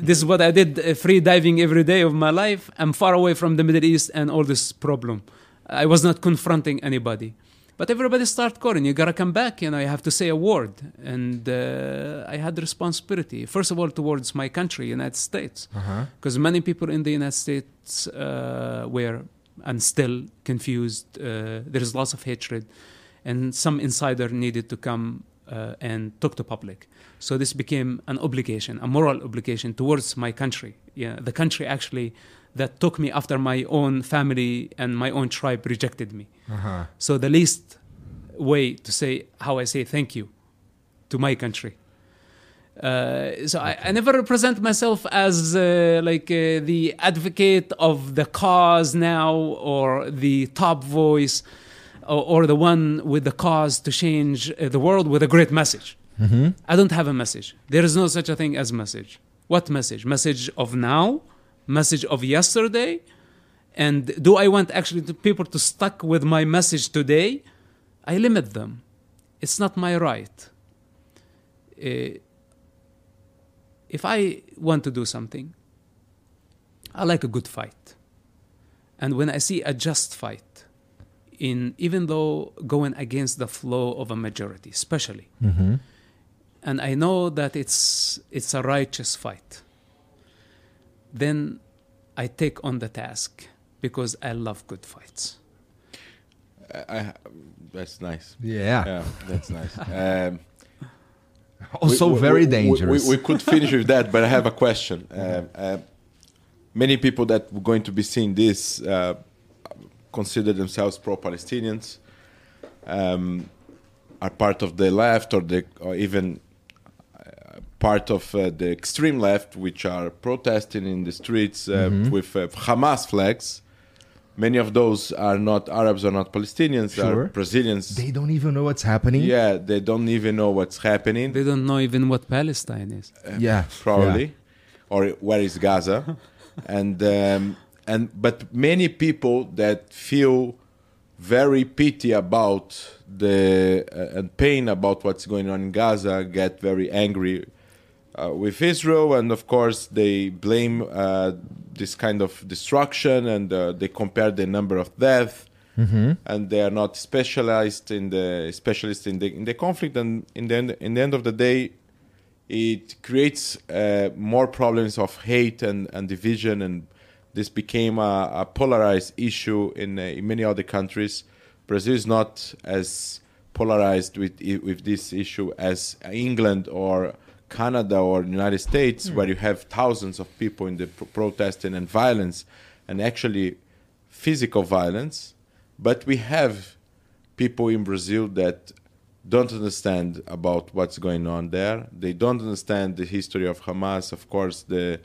this is what I did, uh, free diving every day of my life. I'm far away from the Middle East and all this problem. I was not confronting anybody. But everybody started calling, you gotta come back, you know, you have to say a word. And uh, I had responsibility, first of all, towards my country, United States. Uh-huh. Because many people in the United States uh, were and still confused. Uh, there is lots of hatred. And some insider needed to come uh, and talk to public. So this became an obligation, a moral obligation towards my country. Yeah, the country actually that took me after my own family and my own tribe rejected me. Uh-huh. So the least way to say how I say thank you to my country. Uh, so I, I never represent myself as uh, like uh, the advocate of the cause now or the top voice or, or the one with the cause to change uh, the world with a great message. I don't have a message. There is no such a thing as message. What message? Message of now? Message of yesterday? And do I want actually the people to stuck with my message today? I limit them. It's not my right. Uh, if I want to do something, I like a good fight. And when I see a just fight, in even though going against the flow of a majority, especially, Mm-hmm. and I know that it's it's a righteous fight, then I take on the task because I love good fights. I, I, that's nice. Yeah. Yeah, that's nice. (laughs) Um, Also we- we- very we- we- dangerous. We, we could finish with that, but I have a question. (laughs) Um, uh, many people that were going to be seeing this uh, consider themselves pro-Palestinians, um, are part of the left or the or even uh, part of uh, the extreme left, which are protesting in the streets uh, Mm-hmm. with uh, Hamas flags. Many of those are not Arabs or not Palestinians, Sure. are Brazilians. they don't even know what's happening. yeah, they don't even know what's happening. They don't know even what Palestine is. Yeah. probably, or where is Gaza, (laughs) and um, and but many people that feel very pity about the uh, and pain about what's going on in Gaza get very angry uh, with Israel, and of course they blame uh, this kind of destruction, and uh, they compare the number of deaths, and they are not specialized in the specialists in the in the conflict, and in the end, in the end of the day, it creates uh, more problems of hate and, and division, and this became a, a polarized issue in, uh, in many other countries. Brazil is not as polarized with with this issue as England or Canada or United States, mm. where you have thousands of people in the pro- protesting and violence, and actually physical violence. But we have people in Brazil that don't understand about what's going on there. They don't understand the history of Hamas. Of course, the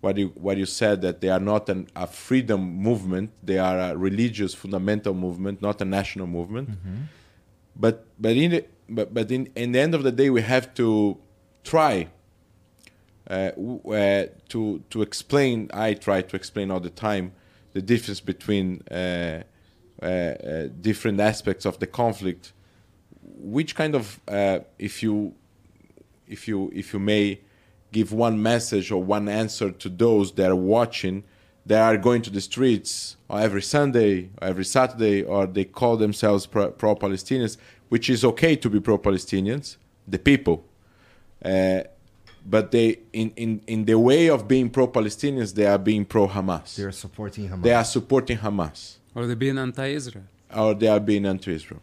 what you what you said that they are not an, a freedom movement. They are a religious fundamental movement, not a national movement. Mm-hmm. But but in the, but but in, in the end of the day, we have to try uh, uh, to to explain. I try to explain all the time the difference between uh, uh, uh, different aspects of the conflict. Which kind of, uh, if you if you if you may give one message or one answer to those that are watching that are going to the streets every Sunday or every Saturday or they call themselves pro Palestinians, which is okay to be pro Palestinians, the people. Uh, but they in, in, in the way of being pro Palestinians they are being pro Hamas. They're supporting Hamas. They are supporting Hamas. Or they're being anti-Israel. Or they are being anti Israel.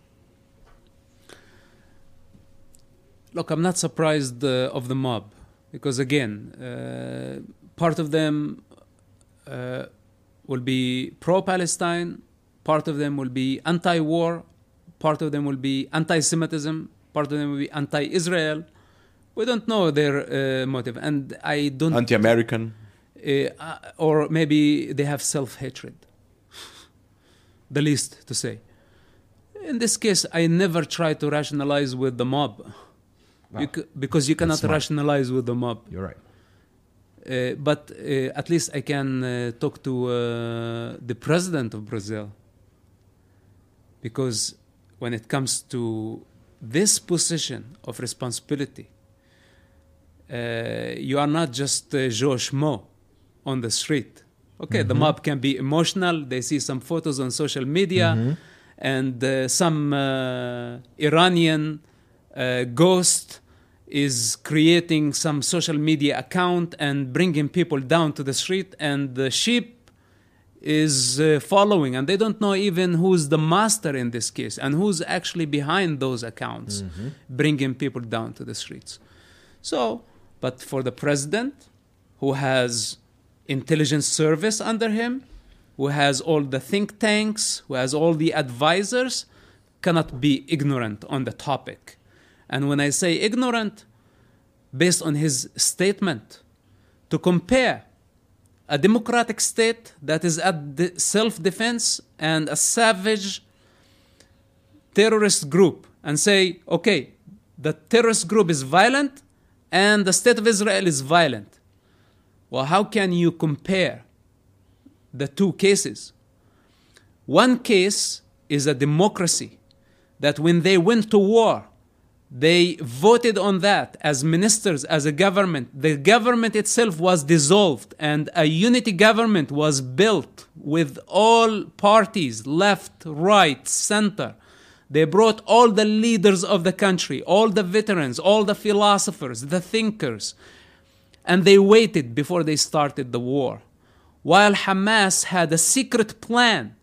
Look, I'm not surprised uh, of the mob because again, uh, part of them uh, will be pro-Palestine, part of them will be anti-war, part of them will be anti-Semitism, part of them will be anti-Israel. We don't know their uh, motive, and I don't. Anti American. uh, or maybe they have self-hatred. (laughs) the least to say. In this case, I never try to rationalize with the mob. You c- because you cannot rationalize with the mob. You're right. Uh, but uh, at least I can uh, talk to uh, the president of Brazil. Because when it comes to this position of responsibility, uh, you are not just uh, Joe Schmo on the street. Okay, the mob can be emotional. They see some photos on social media, and uh, some uh, Iranian uh, ghost is creating some social media account and bringing people down to the street, and the sheep is uh, following, and they don't know even who's the master in this case and who's actually behind those accounts, bringing people down to the streets. So, but for the president, who has intelligence service under him, who has all the think tanks, who has all the advisors, cannot be ignorant on the topic. And when I say ignorant, based on his statement, to compare a democratic state that is at self-defense and a savage terrorist group and say, okay, the terrorist group is violent and the state of Israel is violent. Well, how can you compare the two cases? One case is a democracy that when they went to war, they voted on that as ministers, as a government. The government itself was dissolved, and a unity government was built with all parties left, right, center. They brought all the leaders of the country, all the veterans, all the philosophers, the thinkers, and they waited before they started the war. While Hamas had a secret plan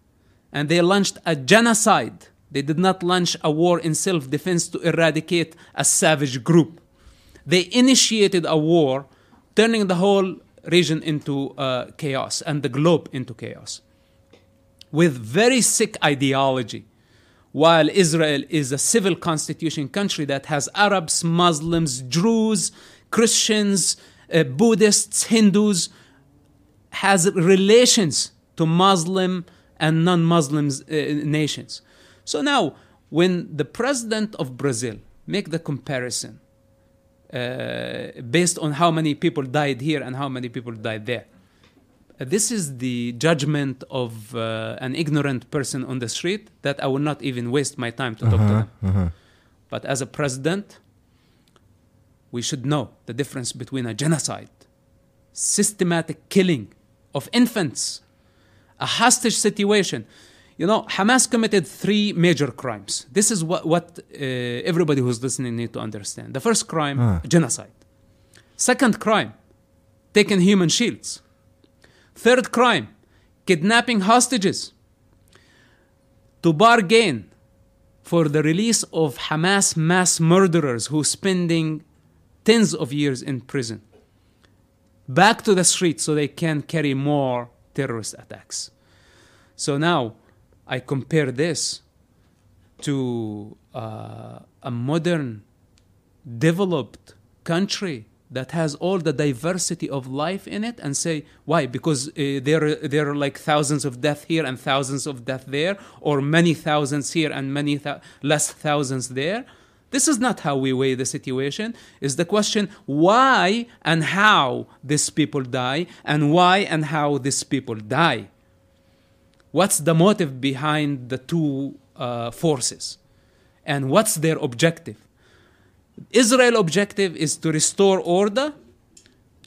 and they launched a genocide. They did not launch a war in self defense to eradicate a savage group. They initiated a war, turning the whole region into uh, chaos and the globe into chaos with very sick ideology. While Israel is a civil constitution country that has Arabs, Muslims, Druze, Christians, uh, Buddhists, Hindus, has relations to Muslim and non-Muslim uh, nations. So now, when the president of Brazil make the comparison uh, based on how many people died here and how many people died there, this is the judgment of uh, an ignorant person on the street that I will not even waste my time to talk to them. But as a president, we should know the difference between a genocide, systematic killing of infants, a hostage situation. You know, Hamas committed three major crimes. This is what, what uh, everybody who's listening need to understand. The first crime, genocide. Second crime, taking human shields. Third crime, kidnapping hostages to bargain for the release of Hamas mass murderers who spending tens of years in prison back to the streets so they can carry more terrorist attacks. So now I compare this to uh, a modern, developed country that has all the diversity of life in it and say why because uh, there there are like thousands of death here and thousands of death there or many thousands here and many thou- less thousands there This is not how we weigh the situation. Is the question why and how these people die, and why and how these people die. What's the motive behind the two uh, forces, and what's their objective? Israel objective is to restore order,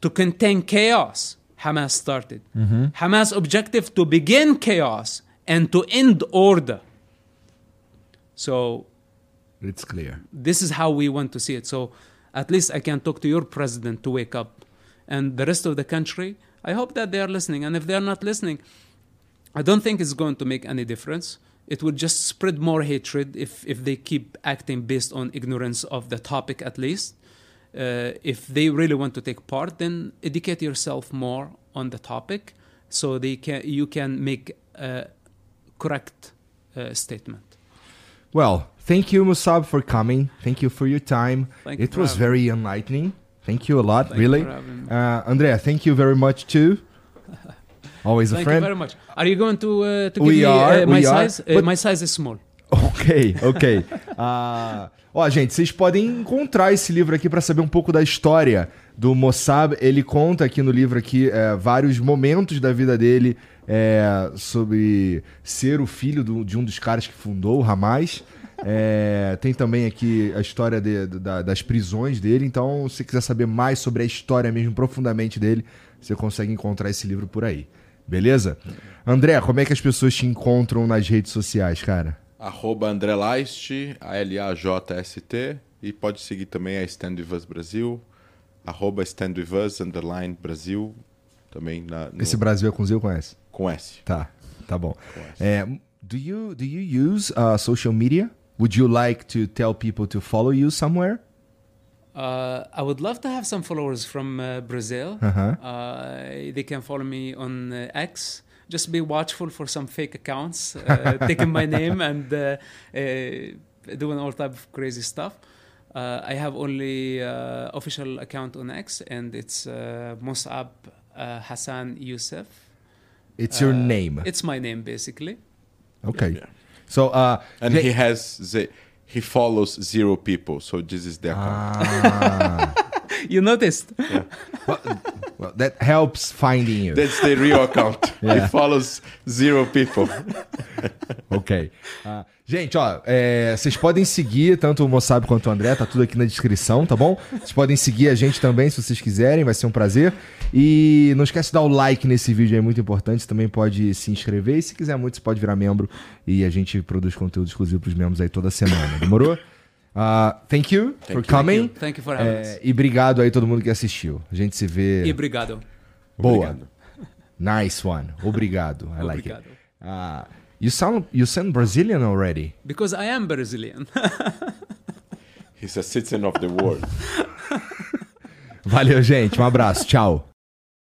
to contain chaos. Hamas started. Mm-hmm. Hamas objective to begin chaos and to end order. So It's clear. this is how we want to see it. So at least I can talk to your president to wake up. And the rest of the country, I hope that they are listening. And if they are not listening, I don't think it's going to make any difference. It would just spread more hatred if, if they keep acting based on ignorance of the topic, at least. Uh, if they really want to take part, then educate yourself more on the topic so they can, you can make a correct uh, statement. Well, thank you, Mosab, for coming. Thank you for your time. Thank it was very enlightening. Thank you a lot, Thank really. for having me. Uh, Andrea, thank you very much too. Always a Thank friend. you very much. Are you going to uh, to give We me are, uh, my size? Uh, my size is small. Ok, ok. (laughs) Ah, ó, gente, vocês podem encontrar esse livro aqui para saber um pouco da história do Mossab. Ele conta aqui no livro aqui é, vários momentos da vida dele é, sobre ser o filho do- de um dos caras que fundou o Hamas. É, tem também aqui a história de- da- das prisões dele. Então, se você quiser saber mais sobre a história mesmo profundamente dele, você consegue encontrar esse livro por aí. Beleza? André, como é que as pessoas te encontram nas redes sociais, cara? Arroba André Laist, A-L-A-J-S-T. E pode seguir também a Stand With Us Brasil. Arroba Stand With Us, underline Brasil. Também na, no- Esse Brasil é com Z eu conhece? com S. Tá, tá bom. É, do you do you use uh, social media? Would you like to tell people to follow you somewhere? Uh, I would love to have some followers from uh, Brazil. Uh-huh. Uh, they can follow me on uh, X. Just be watchful for some fake accounts uh, (laughs) taking my name and uh, uh, doing all type of crazy stuff. Uh, I have only uh, official account on X, and it's uh, Mosab uh, Hassan Yousef. It's your name. It's my name, basically. Okay. Yeah. So uh And Hey- he has the, he follows zero people, so this is the account. Ah, (laughs) (laughs) You noticed? well, that helps finding you. That's the real account. (laughs) Yeah. He follows zero people. (laughs) Ok. Ah, gente, ó, é, vocês podem seguir tanto o Mossab quanto o André, tá tudo aqui na descrição, tá bom? Vocês podem seguir a gente também se vocês quiserem, vai ser um prazer. E não esquece de dar o like nesse vídeo, é muito importante. Você também pode se inscrever e se quiser muito, você pode virar membro e a gente produz conteúdo exclusivo pros membros aí toda semana. Demorou? Ah, thank you for you. coming. Thank you for having us. É, e obrigado aí todo mundo que assistiu. A gente se vê. E obrigado. Boa. Obrigado. Nice one. Obrigado. I like it. Obrigado. Ah, you sound you sound Brazilian already. Because I am Brazilian. (laughs) He's a citizen of the world. (laughs) Valeu, gente. Um abraço. Tchau.